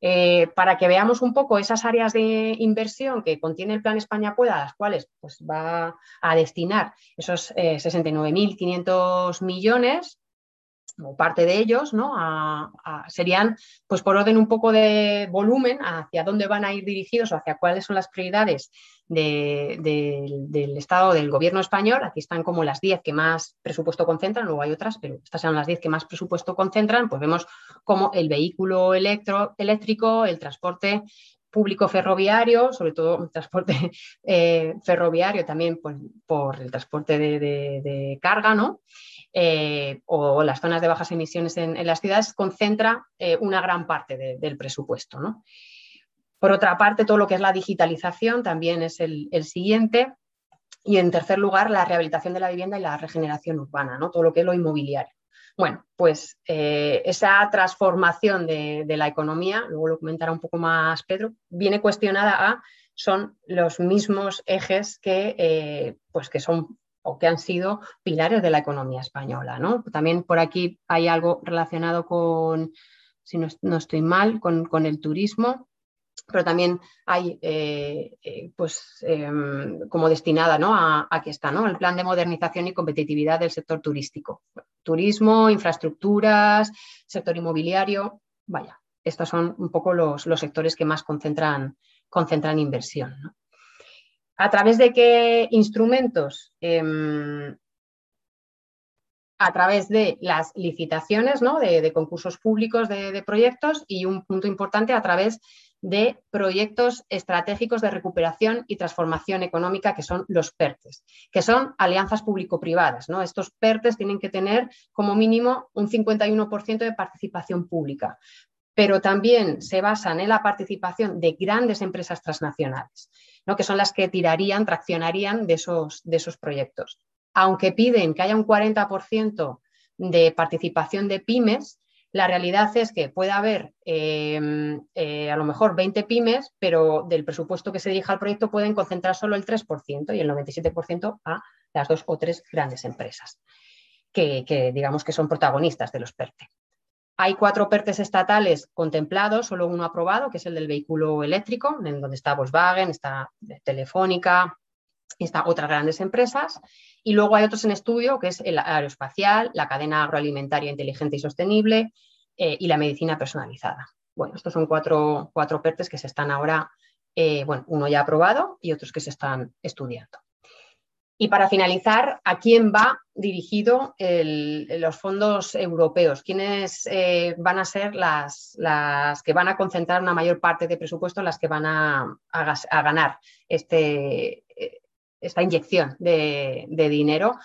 Eh, para que veamos un poco esas áreas de inversión que contiene el Plan España Pueda, a las cuales pues, va a destinar esos 69.500 eh, millones, o parte de ellos, ¿no? serían, pues por orden un poco de volumen, hacia dónde van a ir dirigidos o hacia cuáles son las prioridades del Estado, del gobierno español. Aquí están como las 10 que más presupuesto concentran, luego hay otras, pero estas son las 10 que más presupuesto concentran. Pues vemos como el vehículo eléctrico, el transporte público ferroviario, sobre todo el transporte eh, ferroviario también pues, por el transporte de, carga, ¿no? Eh, o las zonas de bajas emisiones en, las ciudades, concentra eh, una gran parte del presupuesto. ¿no? Por otra parte, todo lo que es la digitalización también es el, siguiente. Y en tercer lugar, la rehabilitación de la vivienda y la regeneración urbana, ¿no? todo lo que es lo inmobiliario. Bueno, pues eh, esa transformación de, la economía, luego lo comentará un poco más Pedro, viene cuestionada a, son los mismos ejes que, pues que son o que han sido pilares de la economía española. ¿no? También por aquí hay algo relacionado con, si no, estoy mal, con el turismo pero también hay eh, eh, pues, em, como destinada ¿no? a, aquí está, ¿no? el plan de modernización y competitividad del sector turístico. Turismo, infraestructuras, sector inmobiliario, vaya, estos son un poco los, sectores que más concentran, concentran inversión. ¿A través de qué instrumentos? Em, a través de las licitaciones, ¿no? de, concursos públicos de, de, proyectos y un punto importante a través de proyectos estratégicos de recuperación y transformación económica, que son los PERTES, que son alianzas público-privadas. ¿no? Estos PERTES tienen que tener como mínimo un 51% de participación pública, pero también se basan en la participación de grandes empresas transnacionales, ¿no? que son las que tirarían, traccionarían de esos, de esos proyectos. Aunque piden que haya un 40% de participación de pymes, la realidad es que puede haber em, eh, a lo mejor 20 pymes, pero del presupuesto que se dirija al proyecto pueden concentrar solo el 3% y el 97% a las dos o tres grandes empresas que, digamos que son protagonistas de los PERTE. Hay cuatro PERTES estatales contemplados, solo uno aprobado, que es el del vehículo eléctrico, en donde está Volkswagen, está Telefónica, está otras grandes empresas. Y luego hay otros en estudio, que es el aeroespacial, la cadena agroalimentaria inteligente y sostenible eh, y la medicina personalizada. Bueno, estos son cuatro, cuatro PERTES que se están ahora, eh, bueno, uno ya aprobado y otros que se están estudiando. Y para finalizar, ¿a quién va dirigido los fondos europeos? ¿Quiénes eh, van a ser las, que van a concentrar una mayor parte de presupuesto, las que van a, ganar este, eh, esta inyección de, de dinero?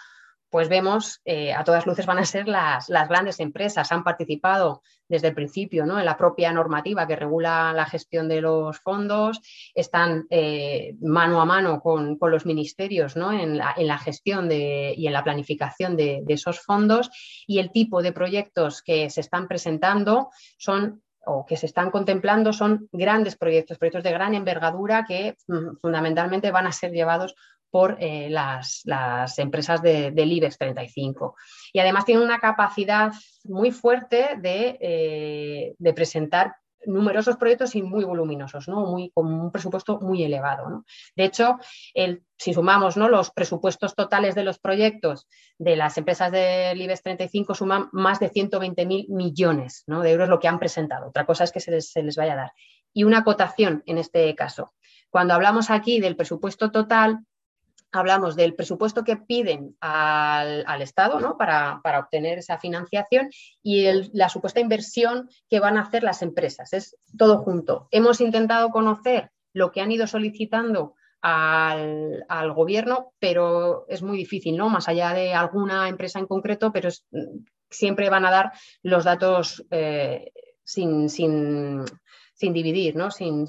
Pues vemos eh, a todas luces van a ser las, grandes empresas. Han participado desde el principio ¿no? en la propia normativa que regula la gestión de los fondos, están eh, mano a mano con, los ministerios ¿no? en, la, gestión y en la planificación de, esos fondos y el tipo de proyectos que se están presentando son o que se están contemplando son grandes proyectos, proyectos de gran envergadura que mm, fundamentalmente van a ser llevados por eh, las, empresas del IBEX 35. Y además tiene una capacidad muy fuerte de, eh, presentar numerosos proyectos y muy voluminosos, ¿no? muy, con un presupuesto muy elevado. De hecho, el, si sumamos ¿no? los presupuestos totales de los proyectos de las empresas del IBEX 35, suman más de 120.000 millones de euros lo que han presentado. Otra cosa es que se les, se les vaya a dar. Y una acotación en este caso. Cuando hablamos aquí del presupuesto total, hablamos del presupuesto que piden al, Estado ¿no? para, obtener esa financiación y la supuesta inversión que van a hacer las empresas. Es todo junto. Hemos intentado conocer lo que han ido solicitando al, gobierno, pero es muy difícil, ¿no? Más allá de alguna empresa en concreto, pero siempre van a dar los datos eh, sin, sin, sin dividir, ¿no? sin,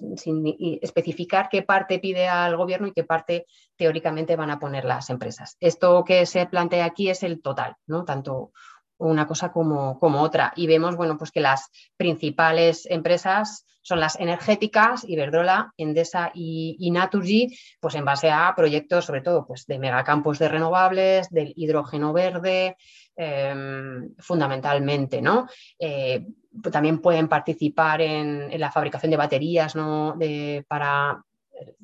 especificar qué parte pide al gobierno y qué parte teóricamente van a poner las empresas. Esto que se plantea aquí es el total, ¿no? tanto una cosa como, como otra. Y vemos bueno, pues que las principales empresas son las energéticas, Iberdrola, Endesa y, y, Naturgy, pues en base a proyectos sobre todo pues de megacampos de renovables, del hidrógeno verde, em, fundamentalmente, ¿no? Eh, también pueden participar en, la fabricación de baterías ¿no? para,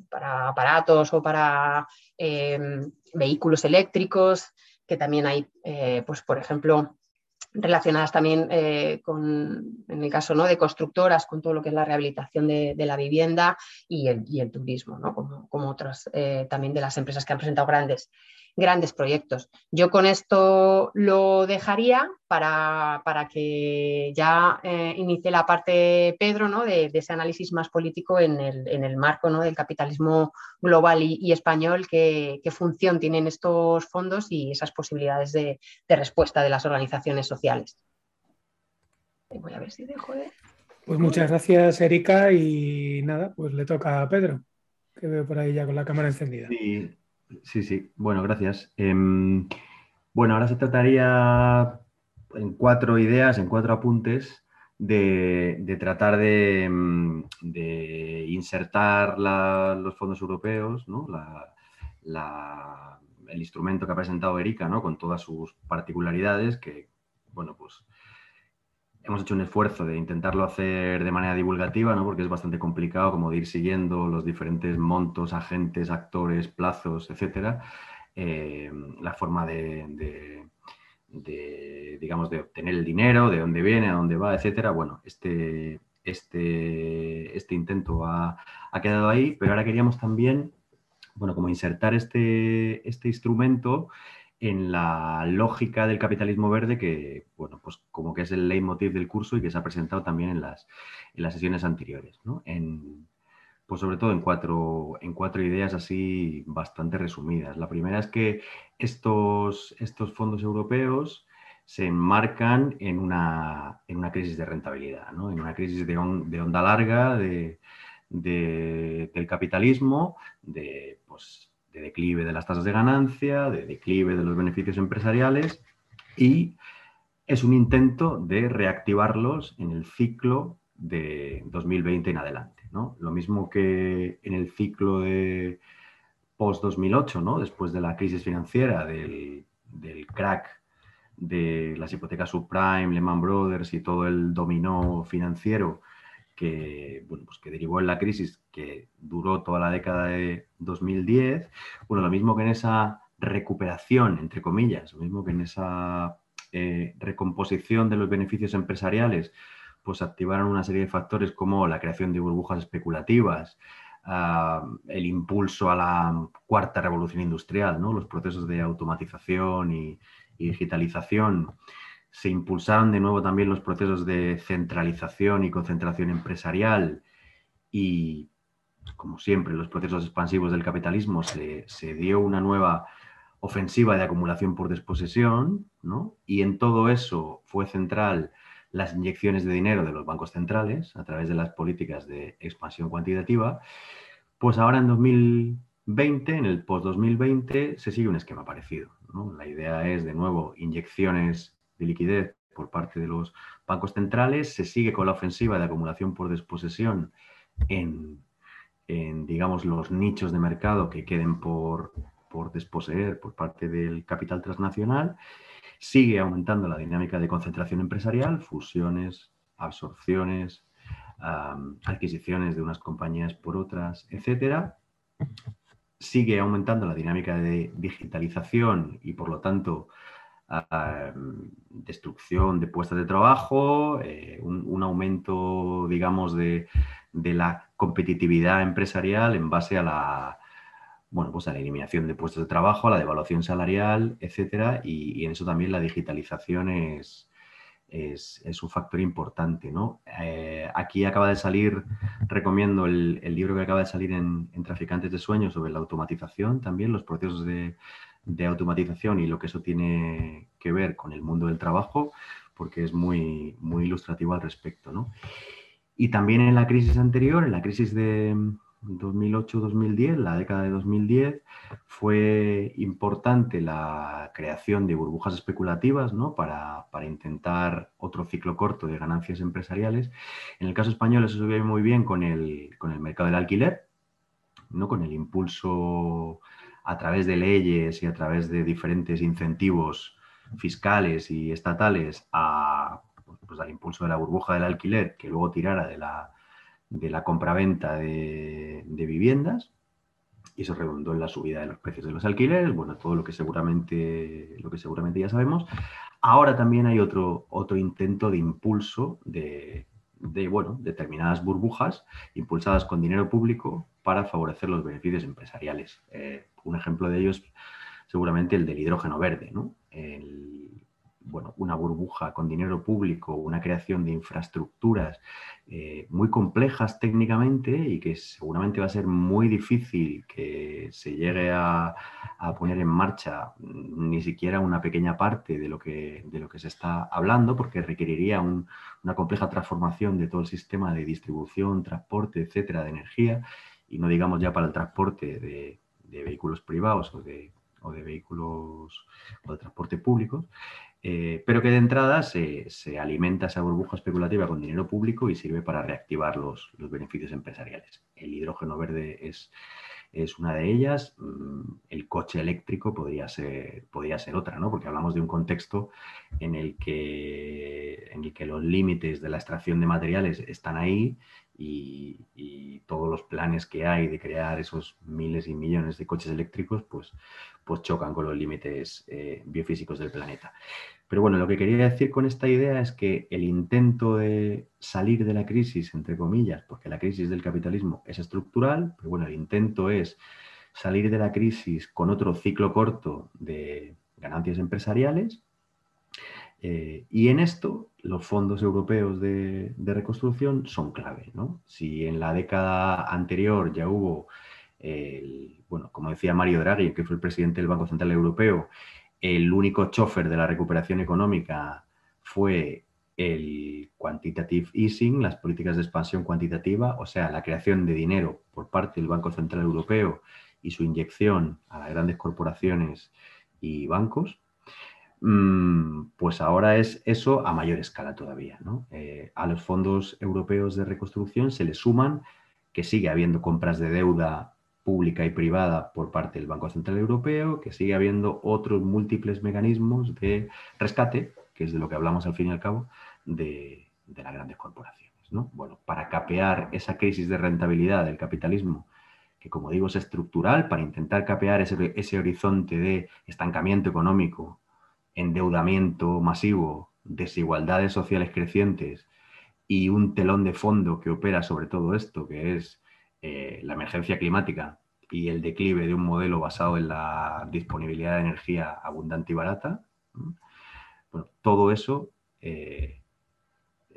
para, aparatos o para em, vehículos eléctricos, que también hay, eh, pues, por ejemplo, relacionadas también eh, con, en el caso ¿no? de constructoras, con todo lo que es la rehabilitación de, la vivienda y el, turismo, ¿no? como, como otras también de las empresas que han presentado grandes grandes proyectos. Yo con esto lo dejaría para, que ya eh, inicie la parte, Pedro, ¿no? de, ese análisis más político en el, marco ¿no? del capitalismo global y, español, qué, función tienen estos fondos y esas posibilidades de, respuesta de las organizaciones sociales. Voy a ver si dejo de... Pues muchas gracias, Erika, y nada, pues le toca a Pedro, que veo por ahí ya con la cámara encendida. Sí, Sí, sí. Bueno, gracias. Em, bueno, ahora se trataría en cuatro ideas, en cuatro apuntes, de, tratar de, em, insertar los fondos europeos, ¿no? el instrumento que ha presentado Erika, con todas sus particularidades, que, bueno, pues hemos hecho un esfuerzo de intentarlo hacer de manera divulgativa, ¿no? porque es bastante complicado como de ir siguiendo los diferentes montos, agentes, actores, plazos, etcétera. Eh, la forma de, digamos, de obtener el dinero, de dónde viene, a dónde va, etcétera. Bueno, este, este, este intento ha, ha, quedado ahí, pero ahora queríamos también, bueno, como insertar este, este instrumento en la lógica del capitalismo verde que, bueno, pues como que es el leitmotiv del curso y que se ha presentado también en las, en las sesiones anteriores, ¿no? En, pues sobre todo en cuatro, en cuatro ideas así bastante resumidas. La primera es que estos, estos fondos europeos se enmarcan en una, en una crisis de rentabilidad, ¿no? en una crisis de, de onda larga de, del capitalismo, de pues, de declive de las tasas de ganancia, de declive de los beneficios empresariales y es un intento de reactivarlos en el ciclo de 2020 en adelante. ¿no? Lo mismo que en el ciclo de post-2008, ¿no? después de la crisis financiera, del, crack de las hipotecas subprime, Lehman Brothers y todo el dominó financiero que, bueno, pues que derivó en la crisis que duró toda la década de 2010. Bueno, lo mismo que en esa recuperación, entre comillas, lo mismo que en esa eh, recomposición de los beneficios empresariales, pues activaron una serie de factores como la creación de burbujas especulativas, ah, el impulso a la cuarta revolución industrial, ¿no? los procesos de automatización y digitalización, se impulsaron de nuevo también los procesos de centralización y concentración empresarial y, como siempre, los procesos expansivos del capitalismo se, dio una nueva ofensiva de acumulación por desposesión, ¿no? Y en todo eso fue central las inyecciones de dinero de los bancos centrales a través de las políticas de expansión cuantitativa, pues ahora en 2020, en el post-2020, se sigue un esquema parecido. La idea es, de nuevo, inyecciones de liquidez por parte de los bancos centrales, se sigue con la ofensiva de acumulación por desposesión en, digamos, los nichos de mercado que queden por, por desposeer por parte del capital transnacional, sigue aumentando la dinámica de concentración empresarial, fusiones, absorciones, adquisiciones de unas compañías por otras, etcétera. Sigue aumentando la dinámica de digitalización y, por lo tanto, destrucción de puestos de trabajo, eh, un, aumento, digamos, de, la competitividad empresarial en base a la, bueno, pues a la eliminación de puestos de trabajo, a la devaluación salarial, etcétera, y, en eso también la digitalización es, es, un factor importante. ¿no? Eh, aquí acaba de salir, recomiendo el, libro que acaba de salir en, en, Traficantes de Sueños sobre la automatización, también los procesos de, de automatización y lo que eso tiene que ver con el mundo del trabajo, porque es muy, muy ilustrativo al respecto. ¿no? Y también en la crisis anterior, en la crisis de 2008-2010, la década de 2010, fue importante la creación de burbujas especulativas ¿no? para, para, intentar otro ciclo corto de ganancias empresariales. En el caso español eso se ve muy bien con el, con el mercado del alquiler, ¿no? con el impulso a través de leyes y a través de diferentes incentivos fiscales y estatales a, pues, al impulso de la burbuja del alquiler que luego tirara de la, de la compraventa de, viviendas y eso redundó en la subida de los precios de los alquileres, bueno, todo lo que seguramente, lo que seguramente ya sabemos. Ahora también hay otro, otro intento de impulso de, de bueno, determinadas burbujas impulsadas con dinero público para favorecer los beneficios empresariales. Eh, un ejemplo de ello es seguramente el del hidrógeno verde, ¿no? Bueno, una burbuja con dinero público, una creación de infraestructuras eh, muy complejas técnicamente y que seguramente va a ser muy difícil que se llegue a, poner en marcha ni siquiera una pequeña parte de lo que, de lo que se está hablando, porque requeriría una compleja transformación de todo el sistema de distribución, transporte, etcétera, de energía, y no digamos ya para el transporte de, vehículos privados o de, o de vehículos o de transporte público. Eh, pero que de entrada se, alimenta esa burbuja especulativa con dinero público y sirve para reactivar los, beneficios empresariales. El hidrógeno verde es, es una de ellas. Mm, el coche eléctrico podría ser, podría ser otra, ¿no? porque hablamos de un contexto en el, que, en el que los límites de la extracción de materiales están ahí y, todos los planes que hay de crear esos miles y millones de coches eléctricos, pues, pues chocan con los límites eh, biofísicos del planeta. Pero bueno, lo que quería decir con esta idea es que el intento de salir de la crisis, entre comillas, porque la crisis del capitalismo es estructural, pero bueno, el intento es salir de la crisis con otro ciclo corto de ganancias empresariales. Eh, y en esto los fondos europeos de, reconstrucción son clave. ¿no? Si en la década anterior ya hubo, bueno, como decía Mario Draghi, que fue el presidente del Banco Central Europeo, el único chofer de la recuperación económica fue el quantitative easing, las políticas de expansión cuantitativa, o sea, la creación de dinero por parte del Banco Central Europeo y su inyección a las grandes corporaciones y bancos. Mm, pues ahora es eso a mayor escala todavía. Eh, a los fondos europeos de reconstrucción se le suman que sigue habiendo compras de deuda pública y privada por parte del Banco Central Europeo, que sigue habiendo otros múltiples mecanismos de rescate, que es de lo que hablamos al fin y al cabo, de, las grandes corporaciones. Bueno, para capear esa crisis de rentabilidad del capitalismo, que como digo es estructural, para intentar capear ese horizonte de estancamiento económico, endeudamiento masivo, desigualdades sociales crecientes y un telón de fondo que opera sobre todo esto, que es eh, la emergencia climática y el declive de un modelo basado en la disponibilidad de energía abundante y barata, bueno, todo eso eh,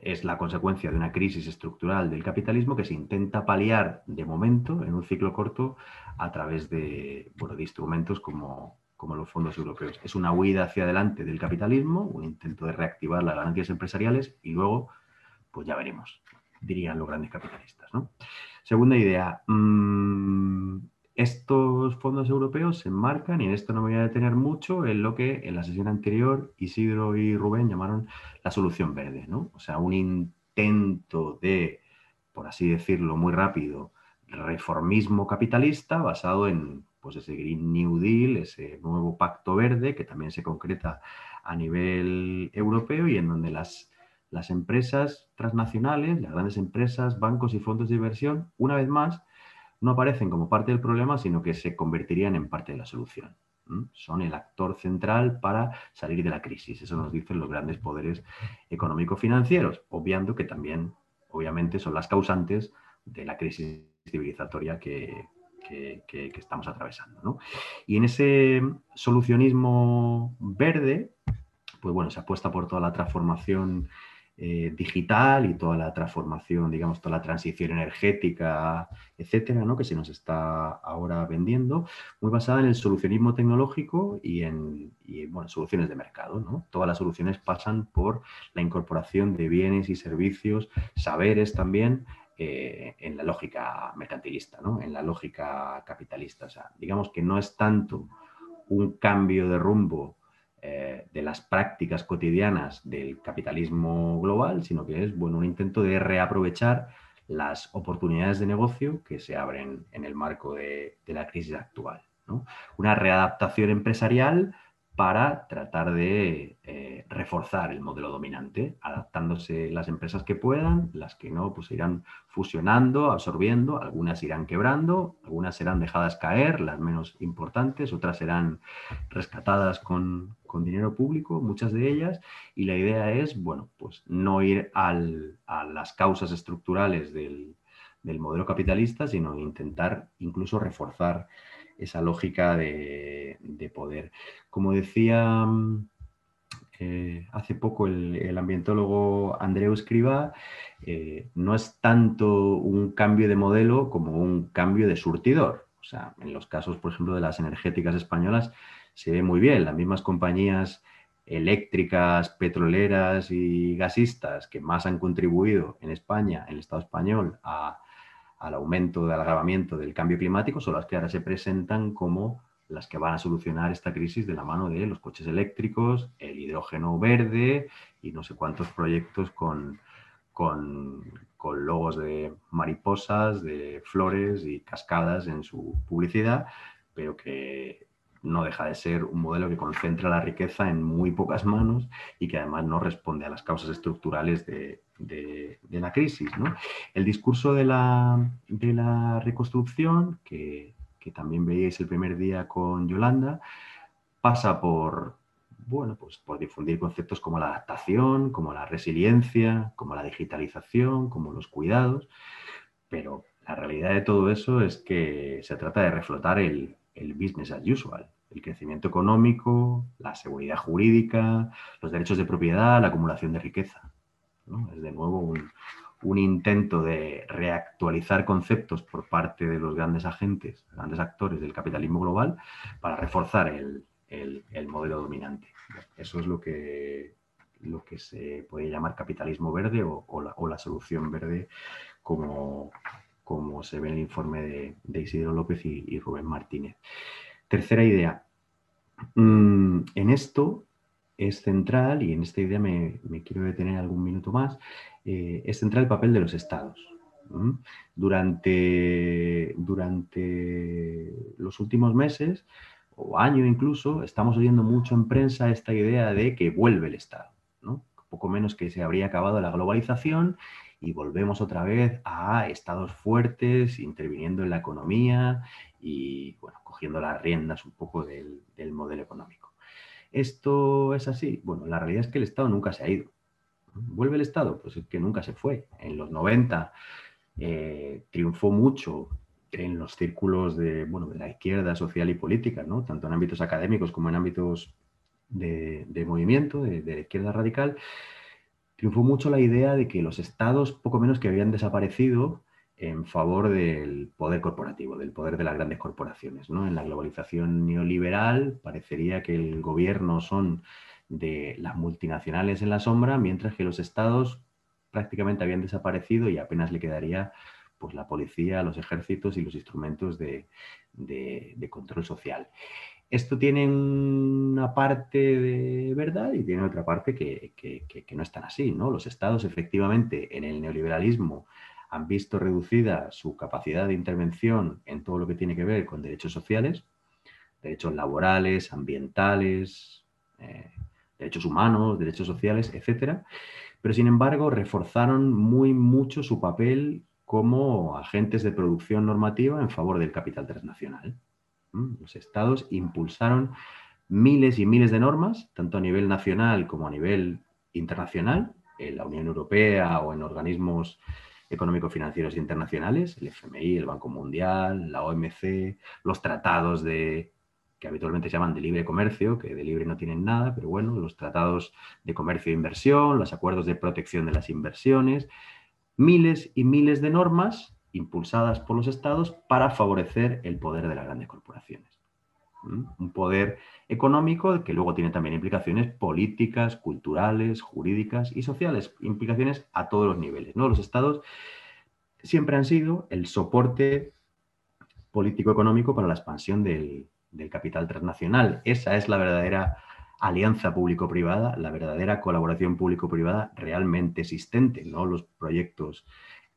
es la consecuencia de una crisis estructural del capitalismo que se intenta paliar de momento en un ciclo corto a través de, bueno, de instrumentos como, los fondos europeos. Es una huida hacia adelante del capitalismo, un intento de reactivar las ganancias empresariales y luego, pues ya veremos, dirían los grandes capitalistas. Segunda idea, mm, estos fondos europeos se enmarcan, y en esto no me voy a detener mucho, en lo que en la sesión anterior Isidro y Rubén llamaron la solución verde, ¿no? O sea, un intento de, por así decirlo muy rápido, reformismo capitalista basado en pues, ese Green New Deal, ese nuevo pacto verde que también se concreta a nivel europeo y en donde las las empresas transnacionales, las grandes empresas, bancos y fondos de inversión, una vez más, no aparecen como parte del problema, sino que se convertirían en parte de la solución. Son el actor central para salir de la crisis. Eso nos dicen los grandes poderes económico-financieros, obviando que también, obviamente, son las causantes de la crisis civilizatoria que, estamos atravesando. Y en ese solucionismo verde, pues bueno, se apuesta por toda la transformación eh, digital y toda la transformación, digamos, toda la transición energética, etcétera, ¿no? que se nos está ahora vendiendo, muy basada en el solucionismo tecnológico y en, bueno, soluciones de mercado. ¿no? Todas las soluciones pasan por la incorporación de bienes y servicios, saberes también, eh, en la lógica mercantilista, ¿no? en la lógica capitalista. O sea, digamos que no es tanto un cambio de rumbo eh, de las prácticas cotidianas del capitalismo global, sino que es bueno, un intento de reaprovechar las oportunidades de negocio que se abren en el marco de, la crisis actual. Una readaptación empresarial para tratar de eh, reforzar el modelo dominante, adaptándose las empresas que puedan, las que no, pues irán fusionando, absorbiendo, algunas irán quebrando, algunas serán dejadas caer, las menos importantes, otras serán rescatadas con, dinero público, muchas de ellas, y la idea es, bueno, pues no ir a las causas estructurales del, del modelo capitalista, sino intentar incluso reforzar esa lógica de, poder. Como decía mm, eh, hace poco el, ambientólogo Andreu Escriba, eh, no es tanto un cambio de modelo como un cambio de surtidor. O sea, en los casos, por ejemplo, de las energéticas españolas, se ve muy bien. Las mismas compañías eléctricas, petroleras y gasistas que más han contribuido en España, en el Estado español, a, al aumento del agravamiento del cambio climático son las que ahora se presentan como las que van a solucionar esta crisis de la mano de los coches eléctricos, el hidrógeno verde y no sé cuántos proyectos con, con, con logos de mariposas, de flores y cascadas en su publicidad, pero que no deja de ser un modelo que concentra la riqueza en muy pocas manos y que además no responde a las causas estructurales de, la crisis. El discurso de la, reconstrucción, que, también veíais el primer día con Yolanda, pasa por, bueno, pues por difundir conceptos como la adaptación, como la resiliencia, como la digitalización, como los cuidados, pero la realidad de todo eso es que se trata de reflotar el, el business as usual, el crecimiento económico, la seguridad jurídica, los derechos de propiedad, la acumulación de riqueza. Es de nuevo un, intento de reactualizar conceptos por parte de los grandes agentes, grandes actores del capitalismo global para reforzar el, modelo dominante. Eso es lo que, se puede llamar capitalismo verde o, la, solución verde como, como se ve en el informe de, Isidro López y, Rubén Martínez. Tercera idea. Mm, en esto es central, y en esta idea me, quiero detener algún minuto más, eh, es central el papel de los estados. Durante, durante los últimos meses o año incluso, estamos oyendo mucho en prensa esta idea de que vuelve el Estado, ¿no? Poco menos que se habría acabado la globalización y volvemos otra vez a estados fuertes, interviniendo en la economía y, bueno, cogiendo las riendas un poco del, modelo económico. ¿Esto es así? Bueno, la realidad es que el Estado nunca se ha ido. ¿Vuelve el Estado? Pues es que nunca se fue. En los 90 eh, triunfó mucho en los círculos de, bueno, de la izquierda social y política, ¿no? tanto en ámbitos académicos como en ámbitos de, movimiento, de, la izquierda radical, triunfó mucho la idea de que los estados poco menos que habían desaparecido en favor del poder corporativo, del poder de las grandes corporaciones. ¿no? En la globalización neoliberal parecería que el gobierno son de las multinacionales en la sombra, mientras que los estados prácticamente habían desaparecido y apenas le quedaría pues, la policía, los ejércitos y los instrumentos de, control social. Esto tiene una parte de verdad y tiene otra parte que, no es tan así. ¿no? Los estados efectivamente en el neoliberalismo han visto reducida su capacidad de intervención en todo lo que tiene que ver con derechos sociales, derechos laborales, ambientales, eh, derechos humanos, derechos sociales, etc. Pero sin embargo reforzaron muy mucho su papel como agentes de producción normativa en favor del capital transnacional. Los estados impulsaron miles y miles de normas, tanto a nivel nacional como a nivel internacional, en la Unión Europea o en organismos económico-financieros internacionales, el FMI, el Banco Mundial, la OMC, los tratados de que habitualmente se llaman de libre comercio, que de libre no tienen nada, pero bueno, los tratados de comercio e inversión, los acuerdos de protección de las inversiones, miles y miles de normas impulsadas por los estados para favorecer el poder de las grandes corporaciones. Un poder económico que luego tiene también implicaciones políticas, culturales, jurídicas y sociales, implicaciones a todos los niveles. ¿no? Los estados siempre han sido el soporte político-económico para la expansión del, del capital transnacional. Esa es la verdadera alianza público-privada, la verdadera colaboración público-privada realmente existente, no los proyectos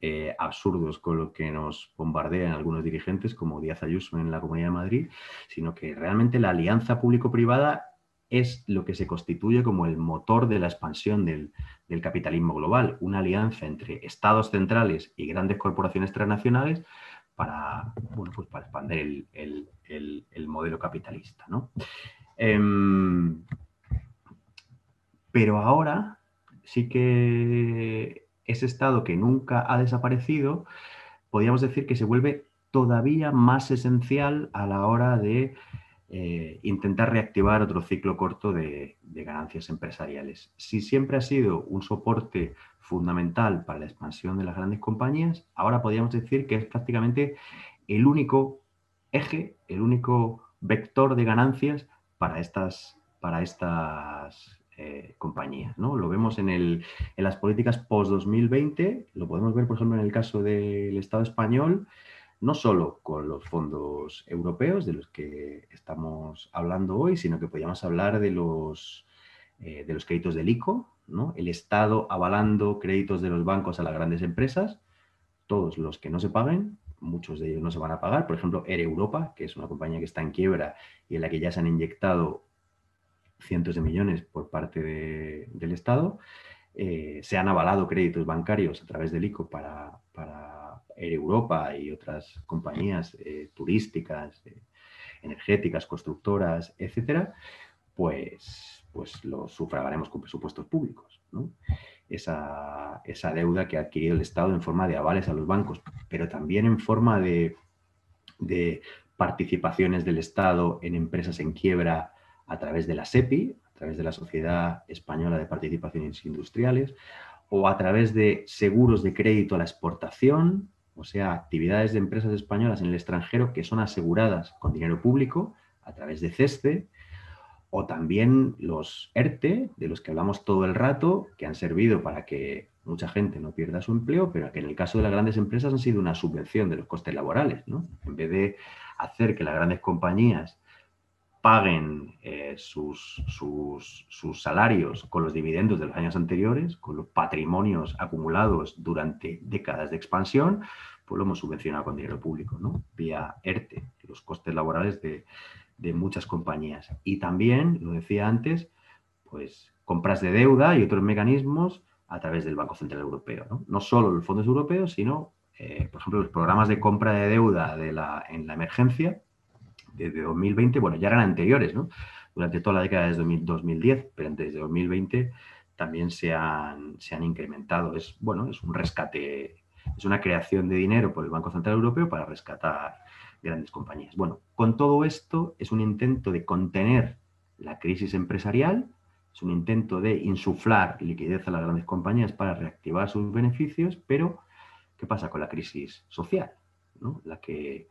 eh, absurdos con los que nos bombardean algunos dirigentes como Díaz Ayuso en la Comunidad de Madrid, sino que realmente la alianza público-privada es lo que se constituye como el motor de la expansión del, capitalismo global, una alianza entre estados centrales y grandes corporaciones transnacionales para, bueno, pues para expandir el, modelo capitalista. ¿no? Em, pero ahora sí que ese estado que nunca ha desaparecido, podríamos decir que se vuelve todavía más esencial a la hora de eh, intentar reactivar otro ciclo corto de, ganancias empresariales. Si siempre ha sido un soporte fundamental para la expansión de las grandes compañías, ahora podríamos decir que es prácticamente el único eje, el único vector de ganancias para estas, para estas eh, compañías. ¿no? Lo vemos en, el, en las políticas post-2020, lo podemos ver, por ejemplo, en el caso del Estado español, no solo con los fondos europeos de los que estamos hablando hoy, sino que podríamos hablar de los, eh, de los créditos del ICO, ¿no? el Estado avalando créditos de los bancos a las grandes empresas, todos los que no se paguen muchos de ellos no se van a pagar. Por ejemplo, Air Europa, que es una compañía que está en quiebra y en la que ya se han inyectado cientos de millones por parte del Estado. Eh, se han avalado créditos bancarios a través del ICO para, Air Europa y otras compañías eh, turísticas, eh, energéticas, constructoras, etcétera, pues, pues lo sufragaremos con presupuestos públicos. ¿no? esa, deuda que ha adquirido el Estado en forma de avales a los bancos, pero también en forma de, participaciones del Estado en empresas en quiebra a través de la SEPI, a través de la Sociedad Española de Participaciones Industriales, o a través de seguros de crédito a la exportación, o sea, actividades de empresas españolas en el extranjero que son aseguradas con dinero público a través de CESTE, o también los ERTE, de los que hablamos todo el rato, que han servido para que mucha gente no pierda su empleo, pero que en el caso de las grandes empresas han sido una subvención de los costes laborales. ¿no? En vez de hacer que las grandes compañías paguen eh, sus, sus, salarios con los dividendos de los años anteriores, con los patrimonios acumulados durante décadas de expansión, pues lo hemos subvencionado con dinero público, ¿no? Vía ERTE, los costes laborales de, de muchas compañías. Y también, lo decía antes, pues compras de deuda y otros mecanismos a través del Banco Central Europeo. No, no solo los fondos europeos, sino, eh, por ejemplo, los programas de compra de deuda de la, en la emergencia desde 2020, bueno, ya eran anteriores, ¿no? Durante toda la década de 2010, pero desde 2020 también se han, se han incrementado. Es, bueno, es un rescate, es una creación de dinero por el Banco Central Europeo para rescatar grandes compañías. Bueno, con todo esto es un intento de contener la crisis empresarial, es un intento de insuflar liquidez a las grandes compañías para reactivar sus beneficios, pero ¿qué pasa con la crisis social? La, que,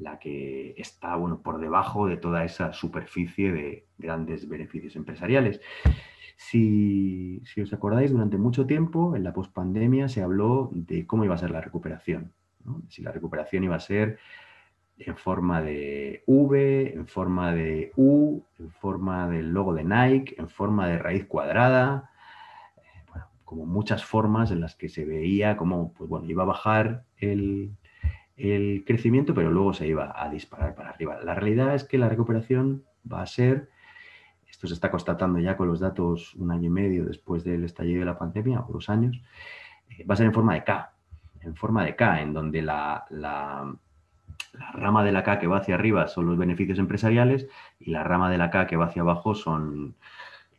la que está bueno, por debajo de toda esa superficie de grandes beneficios empresariales. Si, os acordáis, durante mucho tiempo en la pospandemia se habló de cómo iba a ser la recuperación. Si la recuperación iba a ser en forma de V, en forma de U, en forma del logo de Nike, en forma de raíz cuadrada, eh, como muchas formas en las que se veía como, pues bueno, iba a bajar el, el crecimiento, pero luego se iba a disparar para arriba. La realidad es que la recuperación va a ser, esto se está constatando ya con los datos un año y medio después del estallido de la pandemia, o dos años, eh, va a ser en forma de K, en forma de K, en donde la la rama de la K que va hacia arriba son los beneficios empresariales y la rama de la K que va hacia abajo son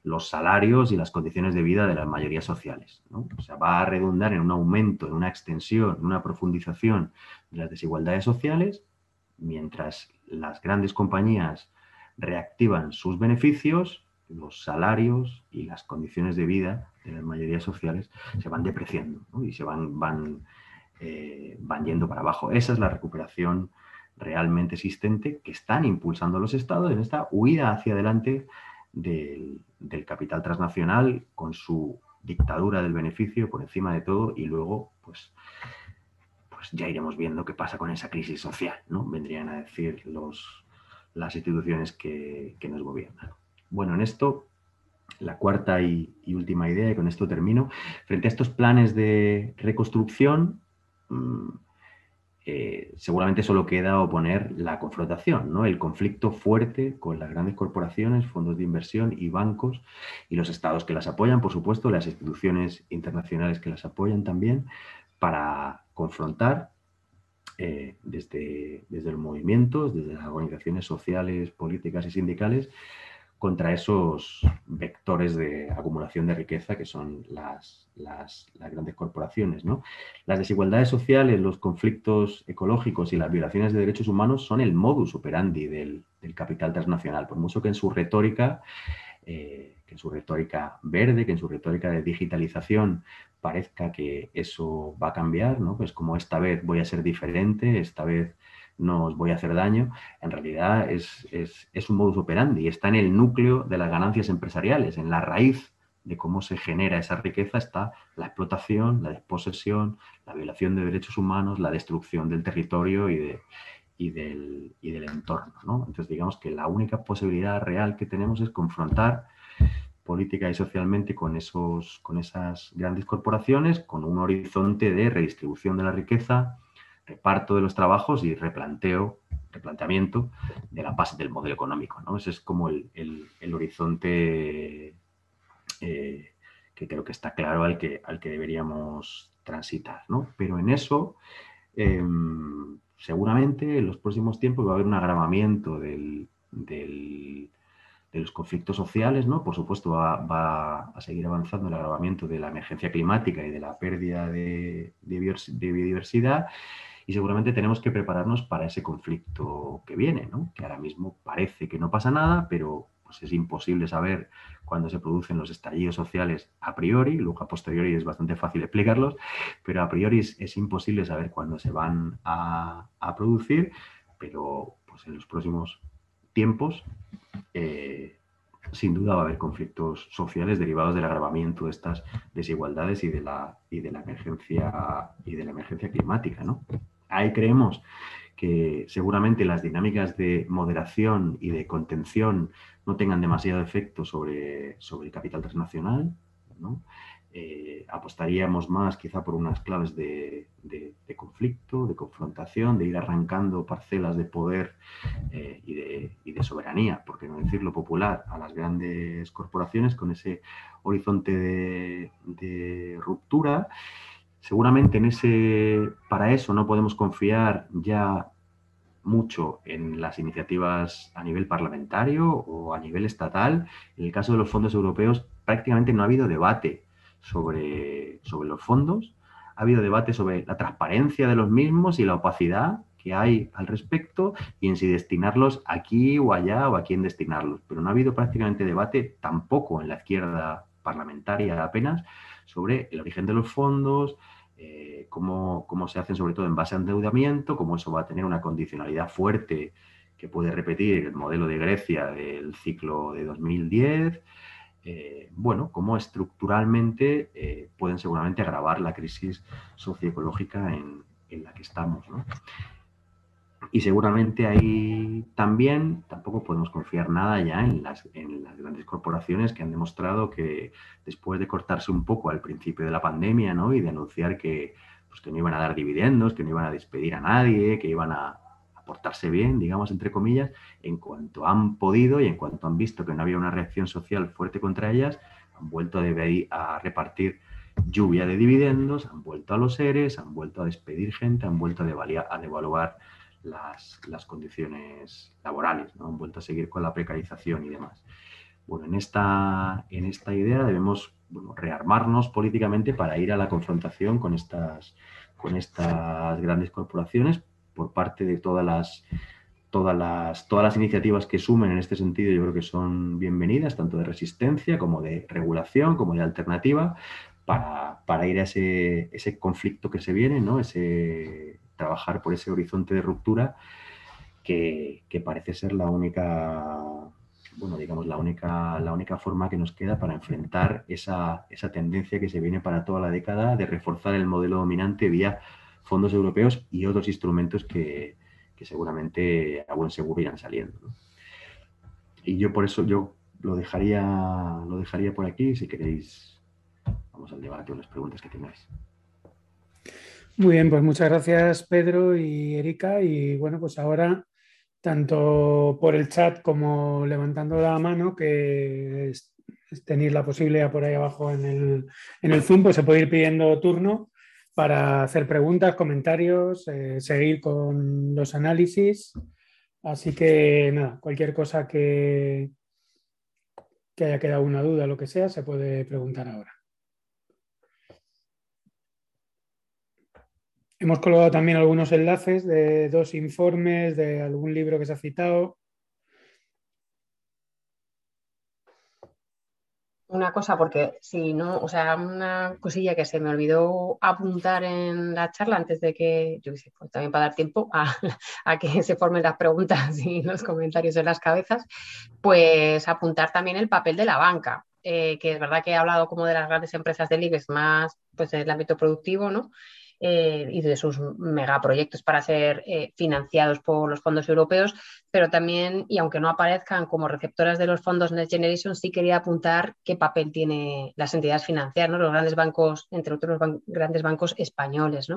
los salarios y las condiciones de vida de las mayorías sociales. O sea, va a redundar en un aumento, en una extensión, en una profundización de las desigualdades sociales, mientras las grandes compañías reactivan sus beneficios, los salarios y las condiciones de vida de las mayorías sociales se van depreciando y se van, van, eh, van yendo para abajo. Esa es la recuperación realmente existente que están impulsando los estados en esta huida hacia adelante del, capital transnacional con su dictadura del beneficio por encima de todo y luego pues, pues ya iremos viendo qué pasa con esa crisis social, ¿no? Vendrían a decir los, las instituciones que, nos gobiernan. Bueno, en esto, la cuarta y, última idea, y con esto termino, frente a estos planes de reconstrucción, mm, eh, seguramente solo queda oponer la confrontación, ¿no? el conflicto fuerte con las grandes corporaciones, fondos de inversión y bancos y los estados que las apoyan, por supuesto, las instituciones internacionales que las apoyan también, para confrontar eh, desde, desde los movimientos, desde las organizaciones sociales, políticas y sindicales, contra esos vectores de acumulación de riqueza que son las, grandes corporaciones. ¿no? Las desigualdades sociales, los conflictos ecológicos y las violaciones de derechos humanos son el modus operandi del, capital transnacional, por mucho que en su retórica, eh, que en su retórica verde, que en su retórica de digitalización parezca que eso va a cambiar, ¿no? pues como esta vez voy a ser diferente, esta vez no os voy a hacer daño, en realidad es, un modus operandi, está en el núcleo de las ganancias empresariales, en la raíz de cómo se genera esa riqueza está la explotación, la desposesión, la violación de derechos humanos, la destrucción del territorio y, de, y, del, y del, entorno. Entonces, digamos que la única posibilidad real que tenemos es confrontar política y socialmente con, esos, con esas grandes corporaciones, con un horizonte de redistribución de la riqueza, reparto de los trabajos y replanteo, replanteamiento de la base del modelo económico. ¿no? Ese es como el, horizonte eh, que creo que está claro al que, al que deberíamos transitar. Pero en eso, em, seguramente en los próximos tiempos va a haber un agravamiento de los conflictos sociales, ¿no? Por supuesto, va, a seguir avanzando el agravamiento de la emergencia climática y de la pérdida de, de biodiversidad y seguramente tenemos que prepararnos para ese conflicto que viene, ¿no? que ahora mismo parece que no pasa nada, pero pues es imposible saber cuándo se producen los estallidos sociales a priori, luego a posteriori es bastante fácil explicarlos, pero a priori es, imposible saber cuándo se van a, producir, pero pues en los próximos tiempos eh, sin duda va a haber conflictos sociales derivados del agravamiento de estas desigualdades y de la, y de la emergencia y de la emergencia climática, ¿no? Ahí creemos que seguramente las dinámicas de moderación y de contención no tengan demasiado efecto sobre, sobre el capital transnacional. Eh, apostaríamos más quizá por unas claves de, conflicto, de confrontación, de ir arrancando parcelas de poder eh, y, de, soberanía, por qué no decirlo popular, a las grandes corporaciones con ese horizonte de, ruptura. Seguramente en ese, para eso no podemos confiar ya mucho en las iniciativas a nivel parlamentario o a nivel estatal. En el caso de los fondos europeos prácticamente no ha habido debate sobre, sobre los fondos, ha habido debate sobre la transparencia de los mismos y la opacidad que hay al respecto y en si destinarlos aquí o allá o a quién destinarlos. Pero no ha habido prácticamente debate tampoco en la izquierda parlamentaria apenas sobre el origen de los fondos, eh, cómo, cómo, se hacen sobre todo en base a endeudamiento, cómo eso va a tener una condicionalidad fuerte que puede repetir el modelo de Grecia del ciclo de 2010, eh, bueno, cómo estructuralmente eh, pueden seguramente agravar la crisis socioecológica en, la que estamos. Y seguramente ahí también tampoco podemos confiar nada ya en las, en las, grandes corporaciones que han demostrado que después de cortarse un poco al principio de la pandemia ¿no? y de anunciar que, pues, que no iban a dar dividendos, que no iban a despedir a nadie, que iban a, portarse bien, digamos, entre comillas, en cuanto han podido y en cuanto han visto que no había una reacción social fuerte contra ellas, han vuelto a, a repartir lluvia de dividendos, han vuelto a los seres, han vuelto a despedir gente, han vuelto a, devaluar las, condiciones laborales, ¿no? han vuelto a seguir con la precarización y demás. Bueno, en esta, en esta idea debemos rearmarnos políticamente para ir a la confrontación con estas, con estas grandes corporaciones por parte de todas las, todas las, todas las iniciativas que sumen en este sentido, yo creo que son bienvenidas, tanto de resistencia como de regulación, como de alternativa, para, ir a ese, ese, conflicto que se viene, ¿no? ese, trabajar por ese horizonte de ruptura que, parece ser la única, bueno, digamos, la única, la única forma que nos queda para enfrentar esa, esa tendencia que se viene para toda la década de reforzar el modelo dominante vía fondos europeos y otros instrumentos que, seguramente a buen seguro irán saliendo. Y yo por eso yo lo dejaría, lo dejaría por aquí. Si queréis, vamos al debate o las preguntas que tengáis. Muy bien, pues muchas gracias Pedro y Erika. Y bueno, pues ahora, tanto por el chat como levantando la mano, que tenéis la posibilidad por ahí abajo en el, en el Zoom, pues se puede ir pidiendo turno para hacer preguntas, comentarios, eh, seguir con los análisis. Así que nada, cualquier cosa que, que haya quedado una duda, lo que sea, se puede preguntar ahora. Hemos colgado también algunos enlaces de dos informes, de algún libro que se ha citado. una cosa, porque si no, o sea, una cosilla que se me olvidó apuntar en la charla antes de que, yo sé, pues también para dar tiempo [laughs] a, que se formen las preguntas y los comentarios en las cabezas, pues apuntar también el papel de la banca, eh, que es verdad que he hablado como de las grandes empresas del IBEX más pues en el ámbito productivo, ¿no? Eh, y de sus megaproyectos para ser eh, financiados por los fondos europeos, pero también, y aunque no aparezcan como receptoras de los fondos Next Generation, sí quería apuntar qué papel tienen las entidades financieras, los grandes bancos, entre otros grandes bancos españoles.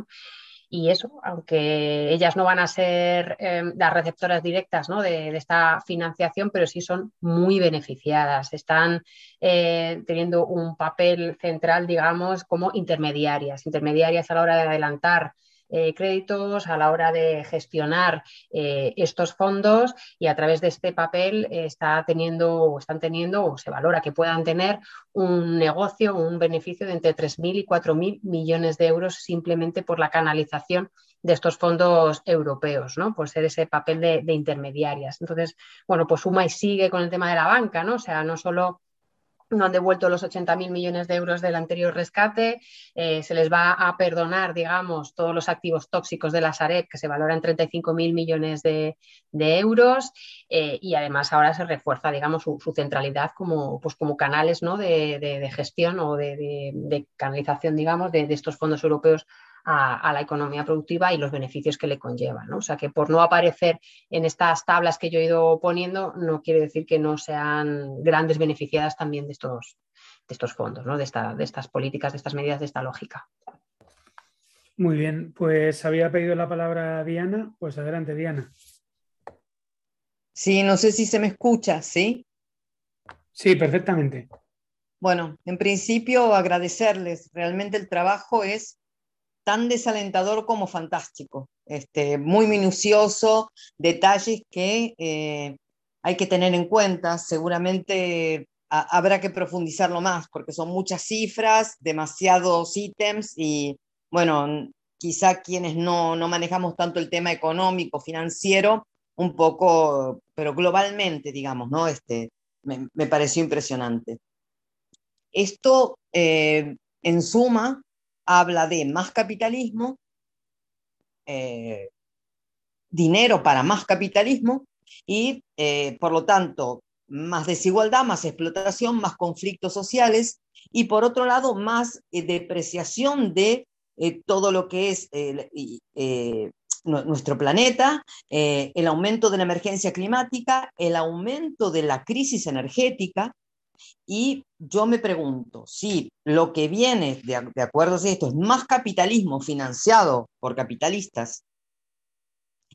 Y eso, aunque ellas no van a ser em, las receptoras directas de, esta financiación, pero sí son muy beneficiadas, están eh, teniendo un papel central, digamos, como intermediarias, intermediarias a la hora de adelantar eh, créditos a la hora de gestionar eh, estos fondos y a través de este papel está teniendo o están teniendo o se valora que puedan tener un negocio, un beneficio de entre 3.000 y 4.000 millones de euros simplemente por la canalización de estos fondos europeos, ¿no? Por ser ese papel de, de intermediarias. Entonces, bueno, pues suma y sigue con el tema de la banca, ¿no? O sea, no solo no han devuelto los 80.000 millones de euros del anterior rescate, eh, se les va a perdonar, digamos, todos los activos tóxicos de la Sareb, que se valoran en 35.000 millones de, euros, eh, y además ahora se refuerza, digamos, su, centralidad como, pues, como canales ¿no? de, gestión o de, canalización, digamos, de, estos fondos europeos a, la economía productiva y los beneficios que le conllevan. O sea que por no aparecer en estas tablas que yo he ido poniendo, no quiere decir que no sean grandes beneficiadas también de estos, de estos fondos, ¿no? de, de estas políticas, de estas medidas, de esta lógica. Muy bien, pues había pedido la palabra Diana, pues adelante Diana. Sí, no sé si se me escucha, ¿sí? Sí, perfectamente. Bueno, en principio agradecerles. Realmente el trabajo es tan desalentador como fantástico. Este, muy minucioso, detalles que eh, hay que tener en cuenta. Seguramente habrá que profundizarlo más porque son muchas cifras, demasiados ítems y bueno, quizá quienes no, no manejamos tanto el tema económico, financiero, un poco, pero globalmente, digamos, ¿no? Este, me, pareció impresionante. Esto, eh, en suma, habla de más capitalismo, eh, dinero para más capitalismo y, eh, por lo tanto, más desigualdad, más explotación, más conflictos sociales y, por otro lado, más depreciación de todo lo que es nuestro planeta, el aumento de la emergencia climática, el aumento de la crisis energética, y yo me pregunto si lo que viene, de, acuerdo a esto, es más capitalismo financiado por capitalistas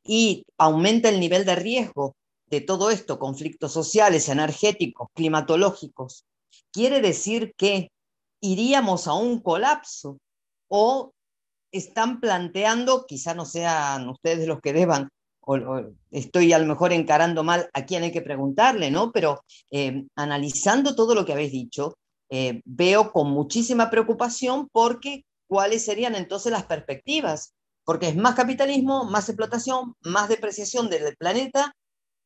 y aumenta el nivel de riesgo de todo esto, conflictos sociales, energéticos, climatológicos, quiere decir que iríamos a un colapso o están planteando, quizá no sean ustedes los que deban, estoy a lo mejor encarando mal a quién hay que preguntarle, ¿no? Pero eh, analizando todo lo que habéis dicho, eh, veo con muchísima preocupación porque cuáles serían entonces las perspectivas, porque es más capitalismo, más explotación, más depreciación del planeta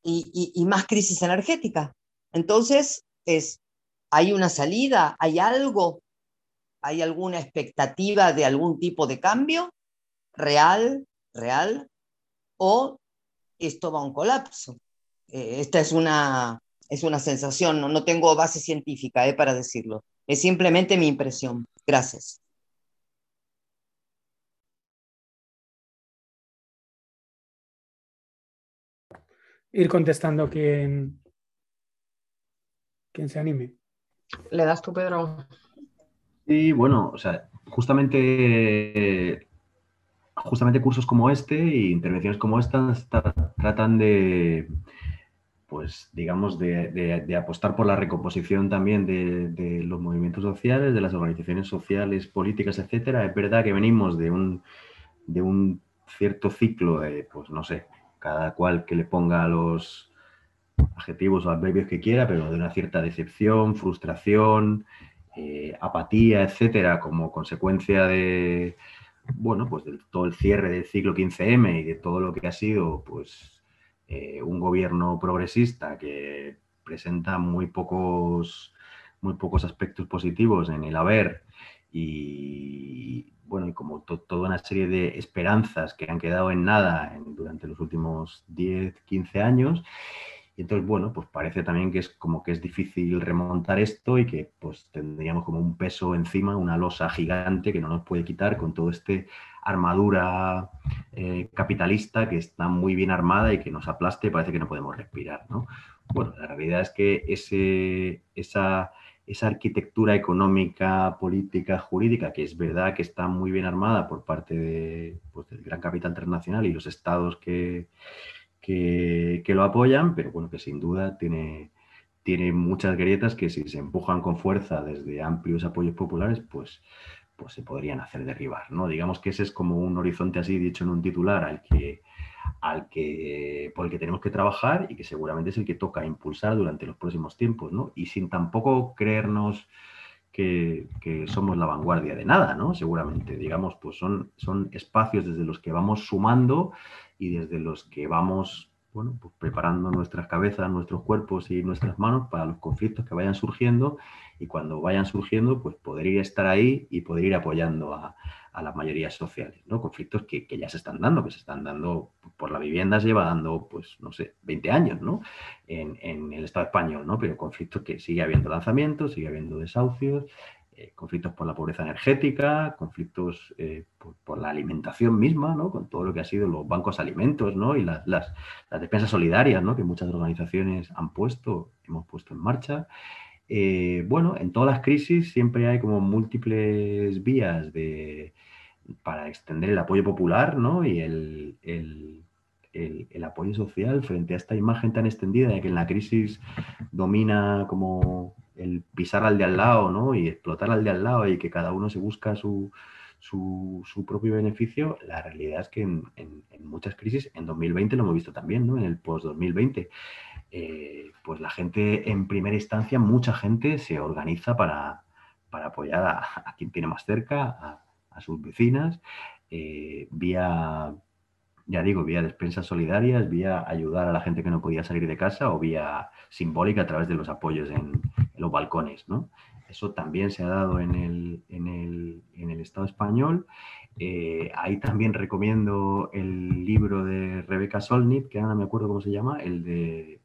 y, y más crisis energética. Entonces, es, ¿hay una salida? ¿Hay algo? ¿Hay alguna expectativa de algún tipo de cambio real, real? ¿O esto va a un colapso. Eh, esta es una, es una sensación, no, no tengo base científica eh, para decirlo. Es simplemente mi impresión. Gracias. Ir contestando quien, quien se anime. Le das tú, Pedro. Sí, bueno, o sea, justamente justamente cursos como este e intervenciones como esta tratan de, pues digamos, de, apostar por la recomposición también de, los movimientos sociales, de las organizaciones sociales, políticas, etcétera. Es verdad que venimos de un, de un cierto ciclo de, pues no sé, cada cual que le ponga los adjetivos o adverbios que quiera, pero de una cierta decepción, frustración, eh, apatía, etcétera, como consecuencia de, bueno, pues de todo el cierre del ciclo 15M y de todo lo que ha sido, pues, eh, un gobierno progresista que presenta muy pocos, muy pocos aspectos positivos en el haber y, bueno, y como toda una serie de esperanzas que han quedado en nada durante los últimos 10, 15 años y entonces, bueno, pues parece también que es como que es difícil remontar esto y que pues tendríamos como un peso encima, una losa gigante que no nos puede quitar con todo este armadura eh, capitalista que está muy bien armada y que nos aplaste parece que no podemos respirar, ¿no? Bueno, la realidad es que ese, esa, esa arquitectura económica, política, jurídica, que es verdad que está muy bien armada por parte de, pues, del gran capital internacional y los estados que, que, lo apoyan, pero bueno, que sin duda tiene, tiene muchas grietas que si se empujan con fuerza desde amplios apoyos populares, pues, pues se podrían hacer derribar, ¿no? Digamos que ese es como un horizonte así dicho en un titular al que, al que, por el que tenemos que trabajar y que seguramente es el que toca impulsar durante los próximos tiempos, ¿no? Y sin tampoco creernos que, que, somos la vanguardia de nada, ¿no? Seguramente, digamos, pues son, son espacios desde los que vamos sumando y desde los que vamos bueno, pues preparando nuestras cabezas, nuestros cuerpos y nuestras manos para los conflictos que vayan surgiendo y cuando vayan surgiendo, pues poder ir estar ahí y poder ir apoyando a, a las mayorías sociales, ¿no? Conflictos que, que, ya se están dando, que se están dando por la vivienda, se lleva dando, pues, no sé, 20 años, ¿no? En, en, el Estado español, ¿no? Pero conflictos que sigue habiendo lanzamientos, sigue habiendo desahucios, eh, conflictos por la pobreza energética, conflictos eh, por, la alimentación misma, ¿no? con todo lo que ha sido los bancos alimentos ¿no? y las, las, las despensas solidarias ¿no? que muchas organizaciones han puesto, hemos puesto en marcha. Eh, bueno, en todas las crisis siempre hay como múltiples vías de, para extender el apoyo popular ¿no? y el, el, el, apoyo social frente a esta imagen tan extendida de que en la crisis domina como el pisar al de al lado ¿no? y explotar al de al lado y que cada uno se busca su, su, propio beneficio, la realidad es que en, muchas crisis, en 2020 lo hemos visto también, ¿no? en el post-2020, eh, pues la gente en primera instancia, mucha gente se organiza para, para apoyar a, quien tiene más cerca, a, a sus vecinas, eh, vía ya digo, vía despensas solidarias, vía ayudar a la gente que no podía salir de casa o vía simbólica a través de los apoyos en, los balcones. ¿no? Eso también se ha dado en el, en el, en el Estado español. Eh, ahí también recomiendo el libro de Rebeca Solnit, que ahora me acuerdo cómo se llama, el de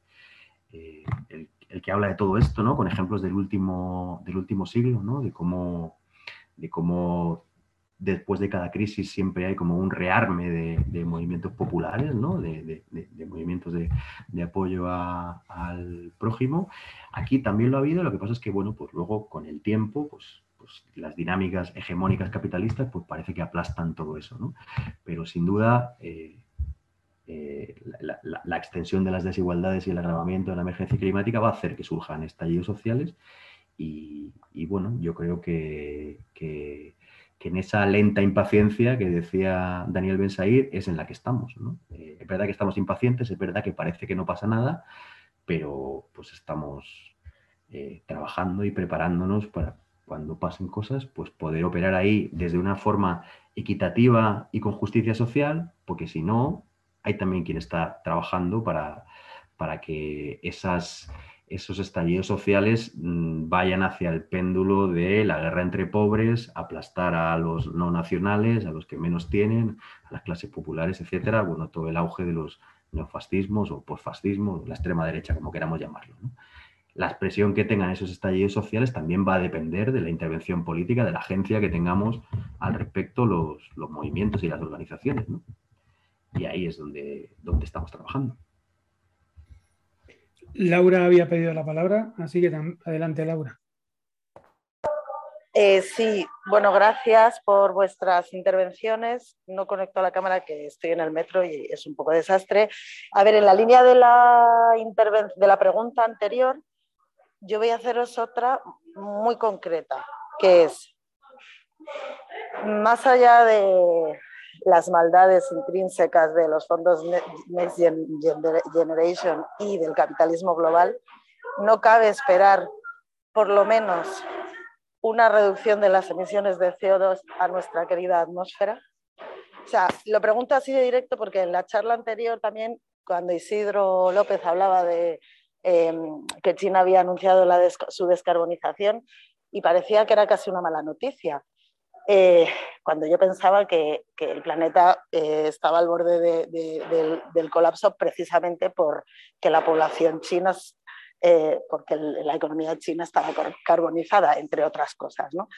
eh, el, el, que habla de todo esto, ¿no? Con ejemplos del último, del último siglo, ¿no? De cómo, de cómo después de cada crisis siempre hay como un rearme de, movimientos populares, ¿no? de, movimientos de, apoyo al prójimo. Aquí también lo ha habido, lo que pasa es que, bueno, pues luego con el tiempo, pues, pues las dinámicas hegemónicas capitalistas, pues parece que aplastan todo eso. Pero sin duda... Eh, eh, la, extensión de las desigualdades y el agravamiento de la emergencia climática va a hacer que surjan estallidos sociales y, bueno, yo creo que que en esa lenta impaciencia que decía Daniel Bensair es en la que estamos. ¿no? Eh, es verdad que estamos impacientes, es verdad que parece que no pasa nada, pero pues estamos eh, trabajando y preparándonos para cuando pasen cosas, pues poder operar ahí desde una forma equitativa y con justicia social, porque si no, hay también quien está trabajando para, para que esas esos estallidos sociales mm, vayan hacia el péndulo de la guerra entre pobres, aplastar a los no nacionales, a los que menos tienen, a las clases populares, etcétera. Bueno, todo el auge de los neofascismos o posfascismo, la extrema derecha, como queramos llamarlo. La expresión que tengan esos estallidos sociales también va a depender de la intervención política, de la agencia que tengamos al respecto los, los movimientos y las organizaciones. ¿no? Y ahí es donde, donde estamos trabajando. Laura había pedido la palabra, así que adelante, Laura. Eh, sí, bueno, gracias por vuestras intervenciones. No conecto la cámara, que estoy en el metro y es un poco desastre. A ver, en la línea de la, de la pregunta anterior, yo voy a haceros otra muy concreta, que es, más allá de, las maldades intrínsecas de los fondos Next Generation y del capitalismo global, no cabe esperar por lo menos una reducción de las emisiones de CO2 a nuestra querida atmósfera? O sea, lo pregunto así de directo porque en la charla anterior también, cuando Isidro López hablaba de eh, que China había anunciado su descarbonización y parecía que era casi una mala noticia. Eh, cuando yo pensaba que, el planeta eh, estaba al borde de, de, del, colapso precisamente porque la población china, eh, porque la economía china estaba carbonizada, entre otras cosas. ¿no?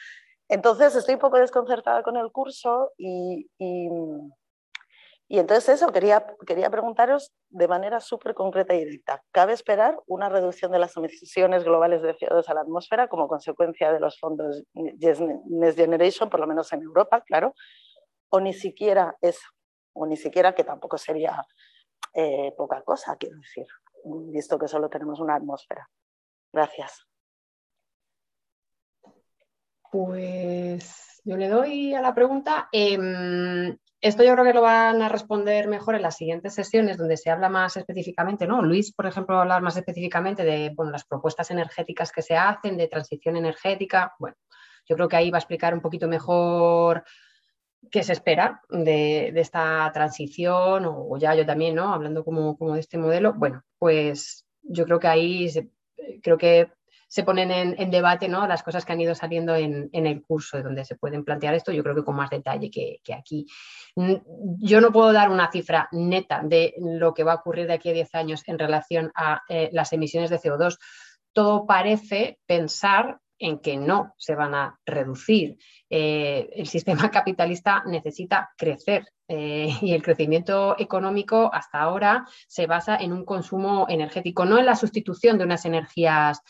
Entonces estoy un poco desconcertada con el curso y y entonces eso, quería, quería preguntaros de manera súper concreta y directa. ¿Cabe esperar una reducción de las emisiones globales de CO2 a la atmósfera como consecuencia de los fondos Next Generation, por lo menos en Europa, claro? O ni siquiera eso, o ni siquiera que tampoco sería eh, poca cosa, quiero decir, visto que solo tenemos una atmósfera. Gracias. Pues yo le doy a la pregunta. Eh, esto yo creo que lo van a responder mejor en las siguientes sesiones donde se habla más específicamente, ¿no? Luis, por ejemplo, va a hablar más específicamente de bueno, las propuestas energéticas que se hacen, de transición energética. Bueno, yo creo que ahí va a explicar un poquito mejor qué se espera de, de esta transición, o, ya yo también, ¿no? Hablando como, como, de este modelo. Bueno, pues yo creo que ahí creo que se ponen en, debate ¿no? las cosas que han ido saliendo en, el curso, donde se pueden plantear esto, yo creo que con más detalle que, que, aquí. Yo no puedo dar una cifra neta de lo que va a ocurrir de aquí a 10 años en relación a eh, las emisiones de CO2. Todo parece pensar en que no se van a reducir. Eh, el sistema [laughs] capitalista necesita crecer eh, y el crecimiento económico hasta ahora se basa en un consumo energético, no en la sustitución de unas energías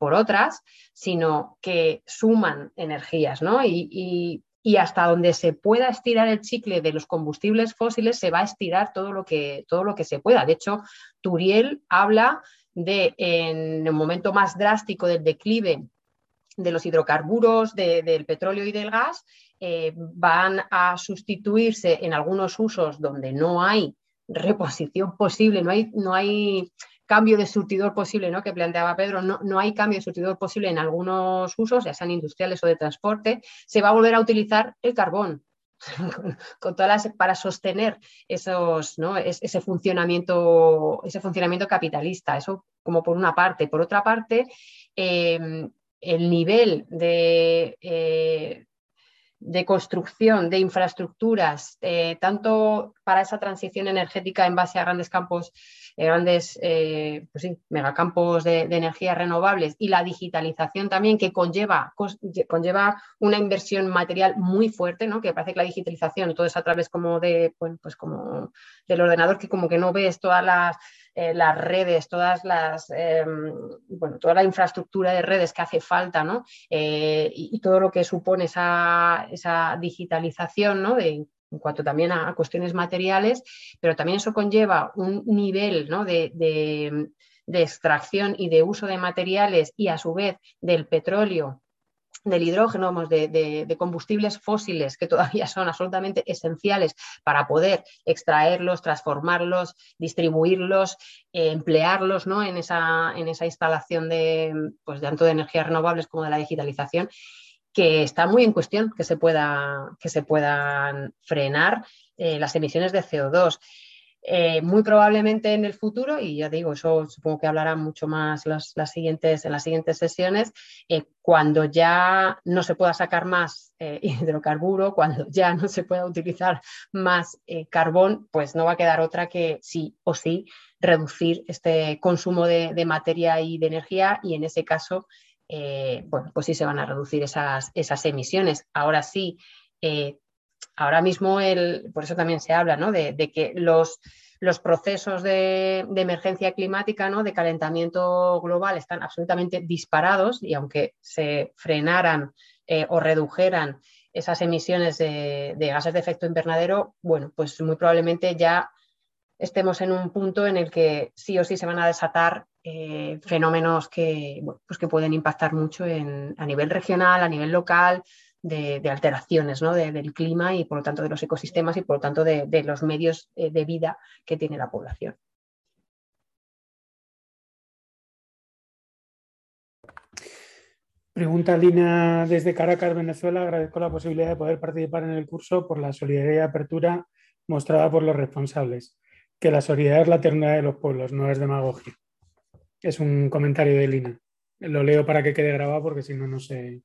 por otras, sino que suman energías, ¿no? Y, hasta donde se pueda estirar el chicle de los combustibles fósiles, se va a estirar todo lo que, todo lo que se pueda. De hecho, Turiel habla de, en el momento más drástico del declive de los hidrocarburos, del petróleo y del gas, eh, van a sustituirse en algunos usos donde no hay reposición posible, no hay, no hay cambio de surtidor posible, ¿no? que planteaba Pedro, no, no, hay cambio de surtidor posible en algunos usos, ya sean industriales o de transporte, se va a volver a utilizar el carbón. [laughs] con, todas las, para sostener esos, ¿no? ese, funcionamiento, ese funcionamiento capitalista, eso como por una parte. Por otra parte, em, el nivel de, eh, de construcción de infraestructuras, eh, tanto para esa transición energética en base a grandes campos, grandes eh, pues megacampos de, energías renovables y la digitalización también que conlleva, conlleva una inversión material muy fuerte, ¿no? que parece que la digitalización todo es a través como de, pues como del ordenador que como que no ves todas las eh, las redes, todas las, em, bueno, toda la infraestructura de redes que hace falta, ¿no? Eh, y, todo lo que supone esa, digitalización, ¿no? En cuanto también a, cuestiones materiales, pero también eso conlleva un nivel de, extracción y de uso de materiales y a su vez del petróleo del hidrógeno, de, combustibles fósiles que todavía son absolutamente esenciales para poder extraerlos, transformarlos, distribuirlos, eh, emplearlos ¿no? en, esa, en, esa, instalación de, pues, tanto de energías renovables como de la digitalización, que está muy en cuestión que se, que se puedan frenar eh, las emisiones de CO2. Eh, muy probablemente en el futuro, y ya digo, eso supongo que hablarán mucho más las, siguientes, en las siguientes sesiones, eh, cuando ya no se pueda sacar más [laughs] hidrocarburo, cuando ya no se pueda utilizar más carbón, pues no va a quedar otra que sí o sí reducir este consumo de, materia y de energía y en ese caso, bueno, pues sí se van a reducir esas, esas emisiones. Ahora sí, ahora mismo, el, por eso también se habla ¿no? de, que los, los procesos de, emergencia climática, ¿no? de calentamiento global, están absolutamente disparados y aunque se frenaran eh, o redujeran esas emisiones de, gases de efecto invernadero, bueno, pues muy probablemente ya estemos en un punto en el que sí o sí se van a desatar eh, fenómenos que, pues que pueden impactar mucho a nivel regional, a nivel local, de, alteraciones del clima y por lo tanto de los ecosistemas y por lo tanto de, los medios eh, de vida que tiene la población. Pregunta Lina desde Caracas, Venezuela. Agradezco la posibilidad de poder participar en el curso por la solidaridad y apertura mostrada por los responsables. Que la solidaridad es la ternura de los pueblos, no es demagogia. Es un comentario de Lina. Lo leo para que quede grabado porque si no, no se,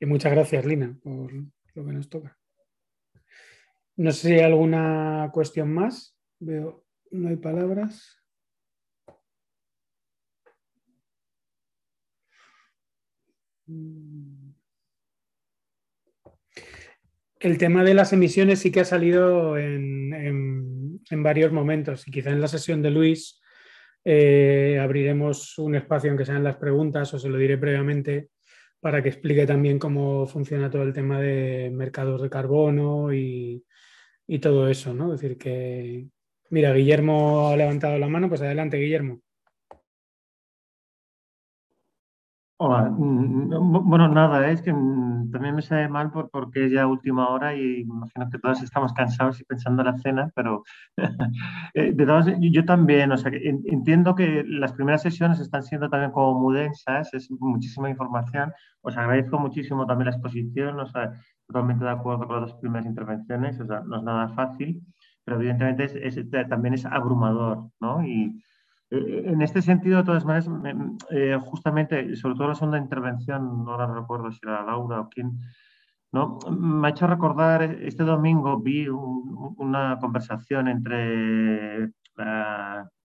y muchas gracias, Lina, por lo que nos toca. No sé si hay alguna cuestión más. Veo, no hay palabras. El tema de las emisiones sí que ha salido en, varios momentos y quizá en la sesión de Luis eh, abriremos un espacio, aunque sean las preguntas, o se lo diré previamente, para que explique también cómo funciona todo el tema de mercados de carbono y, todo eso, ¿no? Es decir, que, mira, Guillermo ha levantado la mano, pues adelante, Guillermo. Hola, mm, bueno, nada, es que mm, también me sale mal porque es ya última hora y imagino que todos estamos cansados y pensando en la cena, pero [laughs] eh, de todas, yo también, o sea, entiendo que las primeras sesiones están siendo también como muy densas, es muchísima información, os agradezco muchísimo también la exposición, o sea, totalmente de acuerdo con las dos primeras intervenciones, o sea, no es nada fácil, pero evidentemente es, también es abrumador, ¿no? Y, en este sentido, de todas maneras, eh, justamente, sobre todo la segunda intervención, no la recuerdo si era Laura o quién, ¿no? me ha hecho recordar, este domingo vi una conversación entre,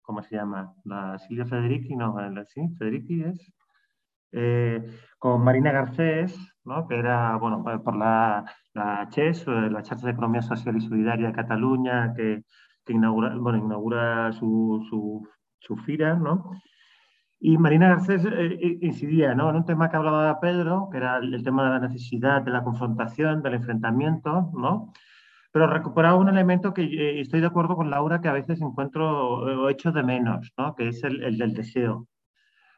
¿cómo se llama? La Silvia Federici, no, ¿sí? Federici es, eh, con Marina Garcés, ¿no? que era bueno, por la, la CHES, la Charla de Economía Social y Solidaria de Cataluña, que, que inaugura, bueno, inaugura su, su, su FIRA, ¿no? Y Marina Garcés eh, eh, incidía ¿no? en un tema que hablaba Pedro, que era el, tema de la necesidad de la confrontación, del enfrentamiento, ¿no? pero recuperaba un elemento que eh, estoy de acuerdo con Laura, que a veces encuentro o echo de menos, ¿no? que es el, el del deseo.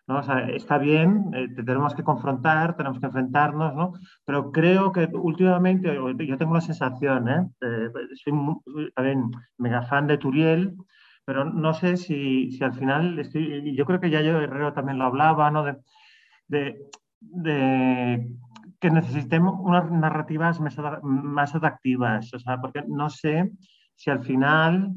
¿no? O sea, está bien, tenemos que confrontar, tenemos que enfrentarnos, ¿no? pero creo que últimamente, yo tengo la sensación, ¿eh? soy también mega fan de Turiel, pero no sé si, si al final, estoy, yo creo que ya yo Herrero también lo hablaba, ¿no? De, de, que necesitemos unas narrativas más atractivas, o sea, porque no sé si al final,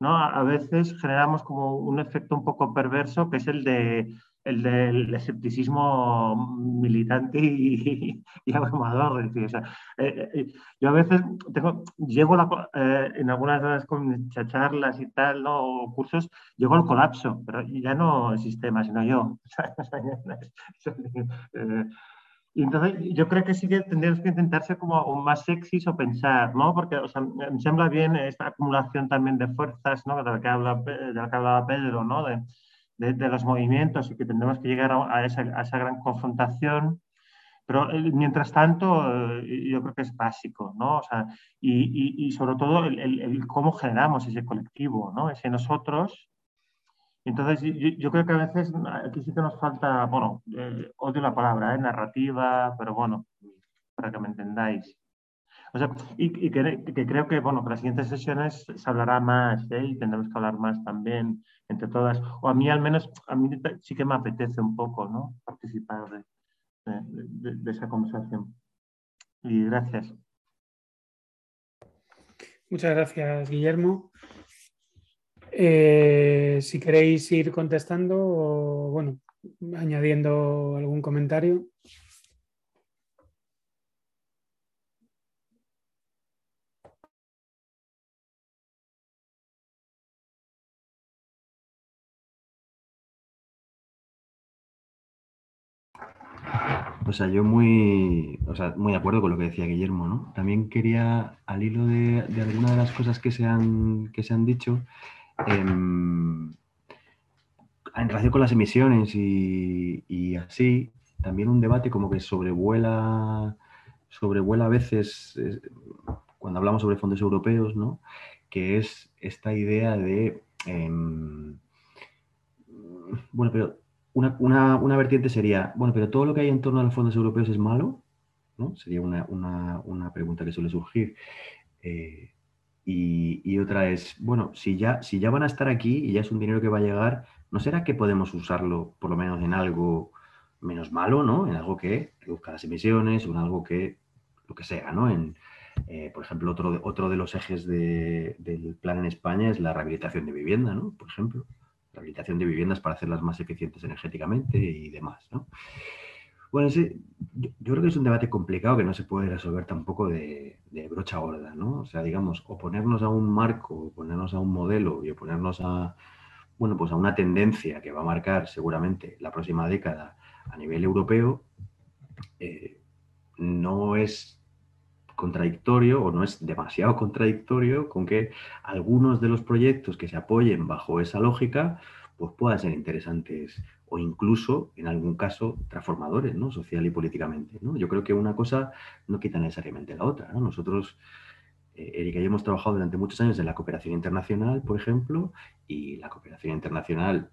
¿no? A veces generamos como un efecto un poco perverso, que es el de el del escepticismo militante y, abrumador. Es decir, eh, eh, yo a veces tengo, llego eh, en algunas de las charlas y tal, ¿no? o cursos, llego al colapso, pero ya no el sistema, sino yo. y entonces yo creo que sí que tendríamos que intentar ser como más sexys o pensar, ¿no? Porque o sea, me sembra bien esta acumulación también de fuerzas, ¿no? De la que, habla, de la que hablaba Pedro, ¿no? De, de, los movimientos y que tendremos que llegar a, esa, gran confrontación. Pero eh, mientras tanto, eh, yo creo que es básico, ¿no? O sea, y, y, sobre todo el, cómo generamos ese colectivo, ¿no? Ese nosotros. Entonces, yo, creo que a veces aquí sí que nos falta, bueno, eh, odio la palabra, ¿eh? narrativa, pero bueno, para que me entendáis. O sea, y, y que, que, creo que, bueno, que las siguientes sesiones se hablará más ¿eh? y tendremos que hablar más también entre todas. O a mí al menos, a mí sí que me apetece un poco, ¿no? Participar de, esa conversación. Y gracias. Muchas gracias, Guillermo. Eh, si queréis ir contestando o, bueno, añadiendo algún comentario. O sea, yo muy, muy de acuerdo con lo que decía Guillermo, ¿no? También quería, al hilo de, de alguna de las cosas que se han, que se han dicho, em, en relación con las emisiones y, así, también un debate como que sobrevuela, sobrevuela a veces cuando hablamos sobre fondos europeos, ¿no? Que es esta idea de, em, bueno, pero una, vertiente sería, bueno, pero todo lo que hay en torno a los fondos europeos es malo, ¿no? Sería una, pregunta que suele surgir. Eh, y, otra es, bueno, si ya, si ya van a estar aquí y ya es un dinero que va a llegar, ¿no será que podemos usarlo por lo menos en algo menos malo, ¿no? En algo que reduzca las emisiones o en algo que, lo que sea, ¿no? En, eh, por ejemplo, otro, otro de los ejes del plan en España es la rehabilitación de vivienda, ¿no? Por ejemplo rehabilitación de viviendas para hacerlas más eficientes energéticamente y demás. ¿no? Bueno, yo, creo que es un debate complicado que no se puede resolver tampoco de, brocha gorda, ¿no? O sea, digamos, oponernos a un marco, oponernos a un modelo y oponernos a, bueno, pues a una tendencia que va a marcar seguramente la próxima década a nivel europeo, eh, no es contradictorio o no es demasiado contradictorio con que algunos de los proyectos que se apoyen bajo esa lógica pues puedan ser interesantes o incluso, en algún caso, transformadores, ¿no? Social y políticamente, ¿no? Yo creo que una cosa no quita necesariamente la otra, Nosotros, eh, Erika y hemos trabajado durante muchos años en la cooperación internacional, por ejemplo, y la cooperación internacional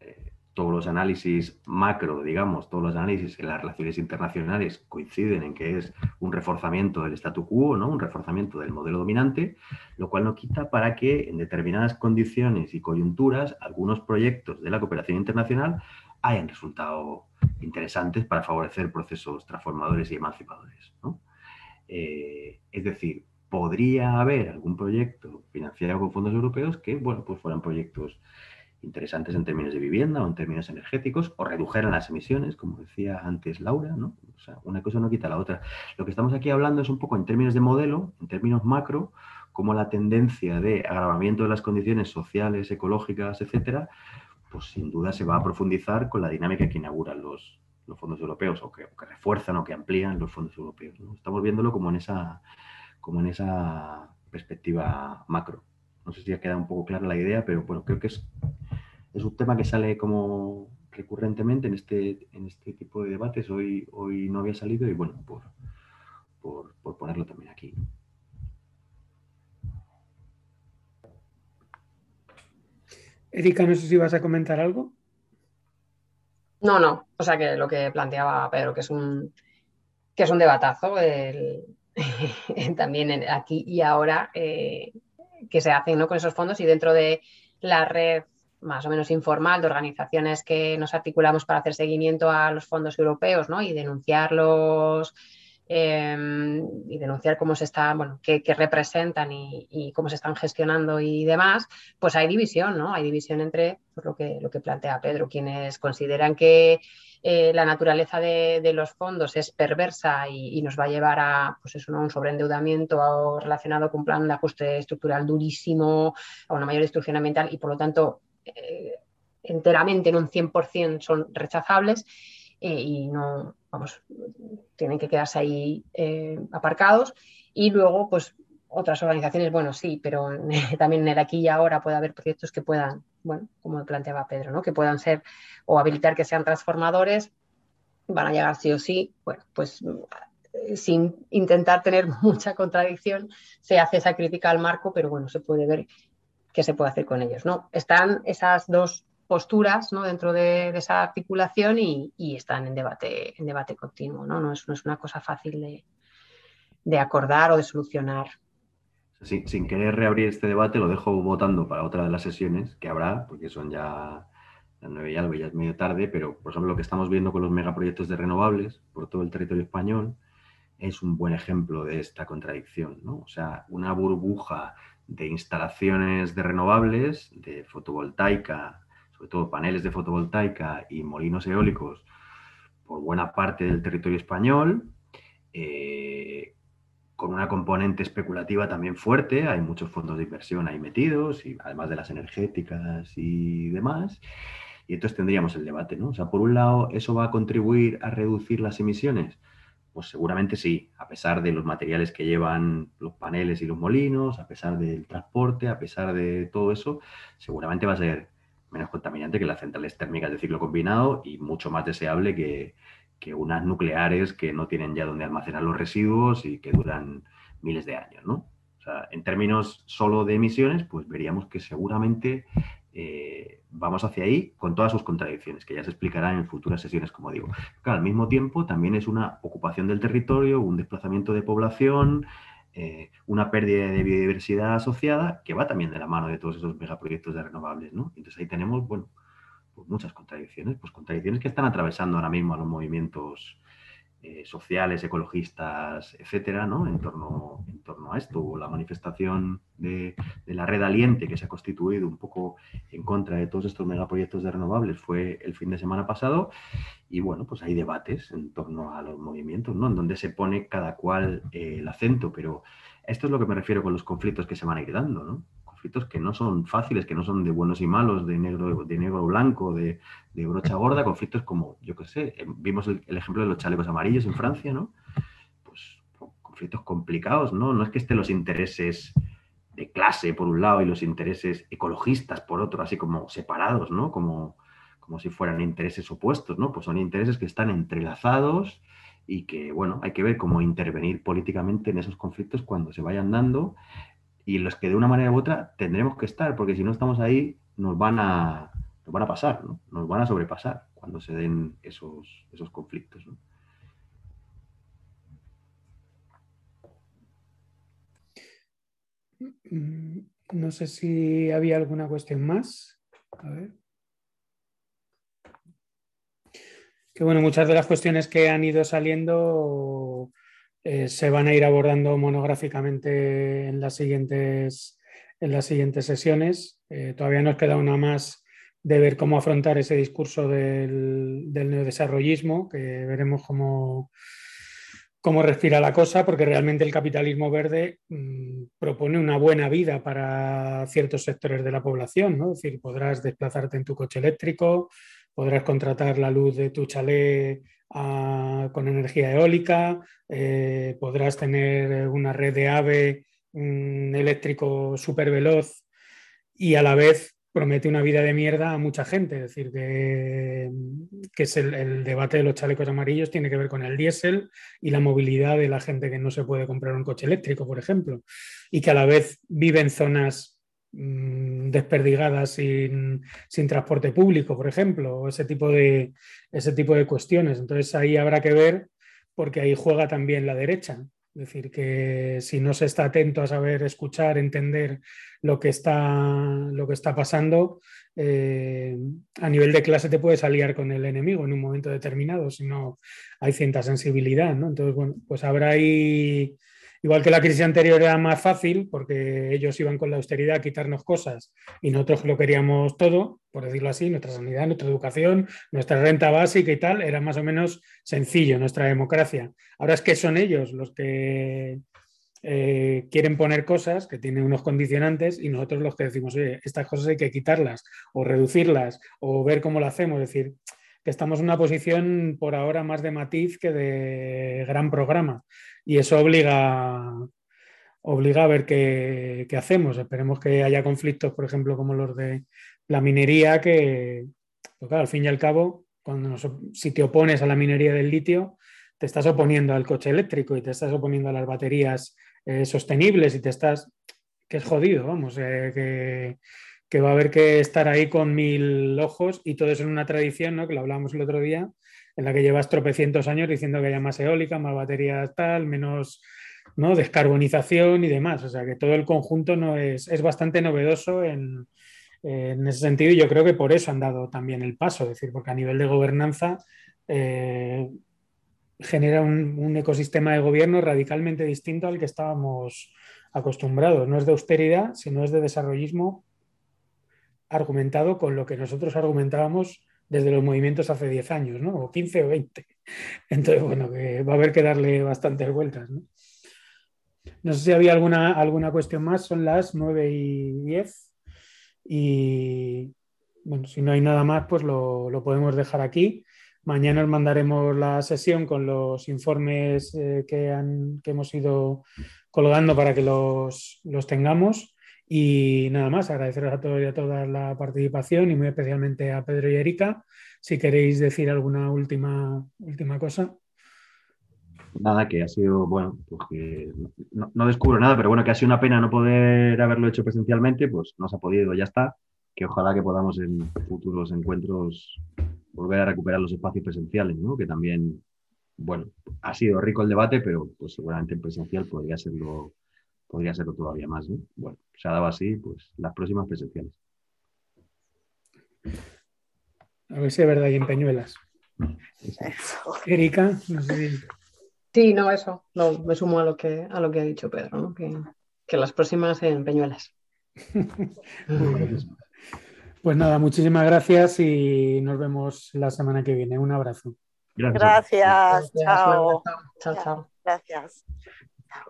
eh, todos los análisis macro, digamos, todos los análisis en las relaciones internacionales coinciden en que es un reforzamiento del statu quo, ¿no? un reforzamiento del modelo dominante, lo cual no quita para que en determinadas condiciones y coyunturas algunos proyectos de la cooperación internacional hayan resultado interesantes para favorecer procesos transformadores y emancipadores. Eh, es decir, podría haber algún proyecto financiado con fondos europeos que, bueno, pues fueran proyectos interesantes en términos de vivienda o en términos energéticos o redujeran las emisiones, como decía antes Laura, ¿no? O sea, una cosa no quita la otra. Lo que estamos aquí hablando es un poco en términos de modelo, en términos macro, como la tendencia de agravamiento de las condiciones sociales, ecológicas, etcétera, pues sin duda se va a profundizar con la dinámica que inauguran los, los fondos europeos o que, refuerzan o que amplían los fondos europeos. Estamos viéndolo como en, esa, como en esa perspectiva macro. No sé si ha quedado un poco clara la idea, pero bueno, creo que es, es un tema que sale como recurrentemente en este, en este tipo de debates. Hoy, hoy no había salido y bueno, por, por, por ponerlo también aquí. Erika, no sé si vas a comentar algo. No, no. O sea que lo que planteaba Pedro, que es un, que es un debatazo [laughs] también aquí y ahora eh, que se hacen ¿no? con esos fondos y dentro de la red más o menos informal de organizaciones que nos articulamos para hacer seguimiento a los fondos europeos ¿no? y denunciarlos Em, y denunciar cómo se está, bueno, qué, representan y, cómo se están gestionando y demás, pues hay división, ¿no? Hay división entre pues, lo, que, lo que plantea Pedro, quienes consideran que eh, la naturaleza de, los fondos es perversa y, nos va a llevar a pues eso, ¿no? un sobreendeudamiento relacionado con un plan de ajuste estructural durísimo, a una mayor destrucción ambiental y por lo tanto eh, enteramente en un 100% son rechazables eh, y no, vamos, tienen que quedarse ahí eh, aparcados. Y luego, pues otras organizaciones, bueno, sí, pero [laughs] también en el aquí y ahora puede haber proyectos que puedan, bueno, como planteaba Pedro, ¿no? que puedan ser o habilitar que sean transformadores, van a llegar sí o sí, bueno, pues sin intentar tener [laughs] mucha contradicción, se hace esa crítica al marco, pero bueno, se puede ver qué se puede hacer con ellos. ¿no? Están esas dos posturas ¿no? dentro de, esa articulación y, están en debate, en debate continuo. No, no, es, no es una cosa fácil de, acordar o de solucionar. Sin, querer reabrir este debate, lo dejo votando para otra de las sesiones que habrá, porque son ya las nueve y algo, ya es medio tarde, pero por ejemplo lo que estamos viendo con los megaproyectos de renovables por todo el territorio español es un buen ejemplo de esta contradicción. ¿no? O sea, una burbuja de instalaciones de renovables, de fotovoltaica, sobre todo paneles de fotovoltaica y molinos eólicos por buena parte del territorio español, eh, con una componente especulativa también fuerte, hay muchos fondos de inversión ahí metidos, y además de las energéticas y demás. Y entonces tendríamos el debate, ¿no? O sea, por un lado, ¿eso va a contribuir a reducir las emisiones? Pues seguramente sí, a pesar de los materiales que llevan los paneles y los molinos, a pesar del transporte, a pesar de todo eso, seguramente va a ser menos contaminante que las centrales térmicas de ciclo combinado y mucho más deseable que, unas nucleares que no tienen ya donde almacenar los residuos y que duran miles de años, ¿no? O sea, en términos solo de emisiones, pues veríamos que seguramente eh, vamos hacia ahí con todas sus contradicciones, que ya se explicarán en futuras sesiones, como digo. Claro, al mismo tiempo también es una ocupación del territorio, un desplazamiento de población, eh, una pérdida de biodiversidad asociada que va también de la mano de todos esos megaproyectos de renovables, ¿no? Entonces ahí tenemos, bueno, pues muchas contradicciones, pues contradicciones que están atravesando ahora mismo a los movimientos eh, sociales, ecologistas, etcétera, ¿no? en, torno, en torno a esto. La manifestación de, la red aliente que se ha constituido un poco en contra de todos estos megaproyectos de renovables fue el fin de semana pasado. Y bueno, pues hay debates en torno a los movimientos, ¿no? En donde se pone cada cual eh, el acento, pero esto es lo que me refiero con los conflictos que se van a ir dando, ¿no? Conflictos que no son fáciles, que no son de buenos y malos, de negro, de negro blanco, de, brocha gorda, conflictos como, yo qué sé, eh, vimos el, ejemplo de los chalecos amarillos en Francia, ¿no? Pues conflictos complicados, ¿no? No es que estén los intereses de clase por un lado y los intereses ecologistas por otro, así como separados, ¿no? Como, como si fueran intereses opuestos, ¿no? Pues son intereses que están entrelazados y que, bueno, hay que ver cómo intervenir políticamente en esos conflictos cuando se vayan dando y los que de una manera u otra tendremos que estar, porque si no estamos ahí, nos van a, nos van a pasar, ¿no? nos van a sobrepasar cuando se den esos, esos conflictos. ¿no? Mm, no sé si había alguna cuestión más. A ver. Que bueno, muchas de las cuestiones que han ido saliendo eh, se van a ir abordando monográficamente en las siguientes, en las siguientes sesiones. Eh, todavía nos queda una más de ver cómo afrontar ese discurso del, neodesarrollismo, que veremos cómo, cómo respira la cosa, porque realmente el capitalismo verde mm, propone una buena vida para ciertos sectores de la población, ¿no? Es decir, podrás desplazarte en tu coche eléctrico, podrás contratar la luz de tu chalet con energía eólica, eh, podrás tener una red de AVE eléctrico súper veloz y a la vez promete una vida de mierda a mucha gente. Es decir, que, es el, debate de los chalecos amarillos tiene que ver con el diésel y la movilidad de la gente que no se puede comprar un coche eléctrico, por ejemplo, y que a la vez vive en zonas desperdigadas sin, transporte público, por ejemplo, o ese tipo, de, ese tipo de cuestiones. Entonces ahí habrá que ver porque ahí juega también la derecha. Es decir, que si no se está atento a saber escuchar, entender lo que está, lo que está pasando, eh, a nivel de clase te puedes aliar con el enemigo en un momento determinado, si no hay cierta sensibilidad. ¿no? Entonces, bueno, pues habrá ahí Igual que la crisis anterior era más fácil, porque ellos iban con la austeridad a quitarnos cosas y nosotros lo queríamos todo, por decirlo así, nuestra sanidad, nuestra educación, nuestra renta básica y tal, era más o menos sencillo nuestra democracia. Ahora es que son ellos los que eh, quieren poner cosas que tienen unos condicionantes y nosotros los que decimos, oye, estas cosas hay que quitarlas o reducirlas o ver cómo lo hacemos. Es decir, que estamos en una posición por ahora más de matiz que de gran programa y eso obliga, obliga a ver qué, hacemos. Esperemos que haya conflictos, por ejemplo, como los de la minería, que pues al fin y al cabo, cuando si te opones a la minería del litio, te estás oponiendo al coche eléctrico y te estás oponiendo a las baterías eh, sostenibles y te estás, que es jodido, vamos, eh, que, que, va a haber que estar ahí con mil ojos y todo eso en una tradición, ¿no? que lo hablábamos el otro día, en la que llevas tropecientos años diciendo que haya más eólica, más baterías tal, menos ¿no? descarbonización y demás. O sea que todo el conjunto no es, es bastante novedoso en, ese sentido y yo creo que por eso han dado también el paso, es decir, porque a nivel de gobernanza eh, genera un, un, ecosistema de gobierno radicalmente distinto al que estábamos acostumbrados. No es de austeridad, sino es de desarrollismo argumentado con lo que nosotros argumentábamos desde los movimientos hace 10 años, ¿no? O 15 o 20. Entonces, bueno, que va a haber que darle bastantes vueltas, ¿no? Sé si había alguna, alguna cuestión más, son las 9 y 10. Y bueno, si no hay nada más, pues lo, podemos dejar aquí. Mañana os mandaremos la sesión con los informes eh, que, han, que, hemos ido colgando para que los, los tengamos. Y nada más, agradeceros a todos y a todas la participación y muy especialmente a Pedro y Erika. Si queréis decir alguna última, última cosa. Nada, que ha sido, bueno, pues que no, descubro nada, pero bueno, que ha sido una pena no poder haberlo hecho presencialmente, pues no se ha podido, ya está. Que ojalá que podamos en futuros encuentros volver a recuperar los espacios presenciales, ¿no? Que también, bueno, ha sido rico el debate, pero pues seguramente en presencial podría serlo podría serlo todavía más. ¿no? Bueno, se ha dado así, pues las próximas presenciales. A ver si es verdad y en Peñuelas. Erika, no sé Sí, no, eso. No, me sumo a lo que, a lo que ha dicho Pedro, ¿no? que, que las próximas en Peñuelas. [laughs] pues nada, muchísimas gracias y nos vemos la semana que viene. Un abrazo. Gracias. gracias. Chao. Chao, chao. Gracias.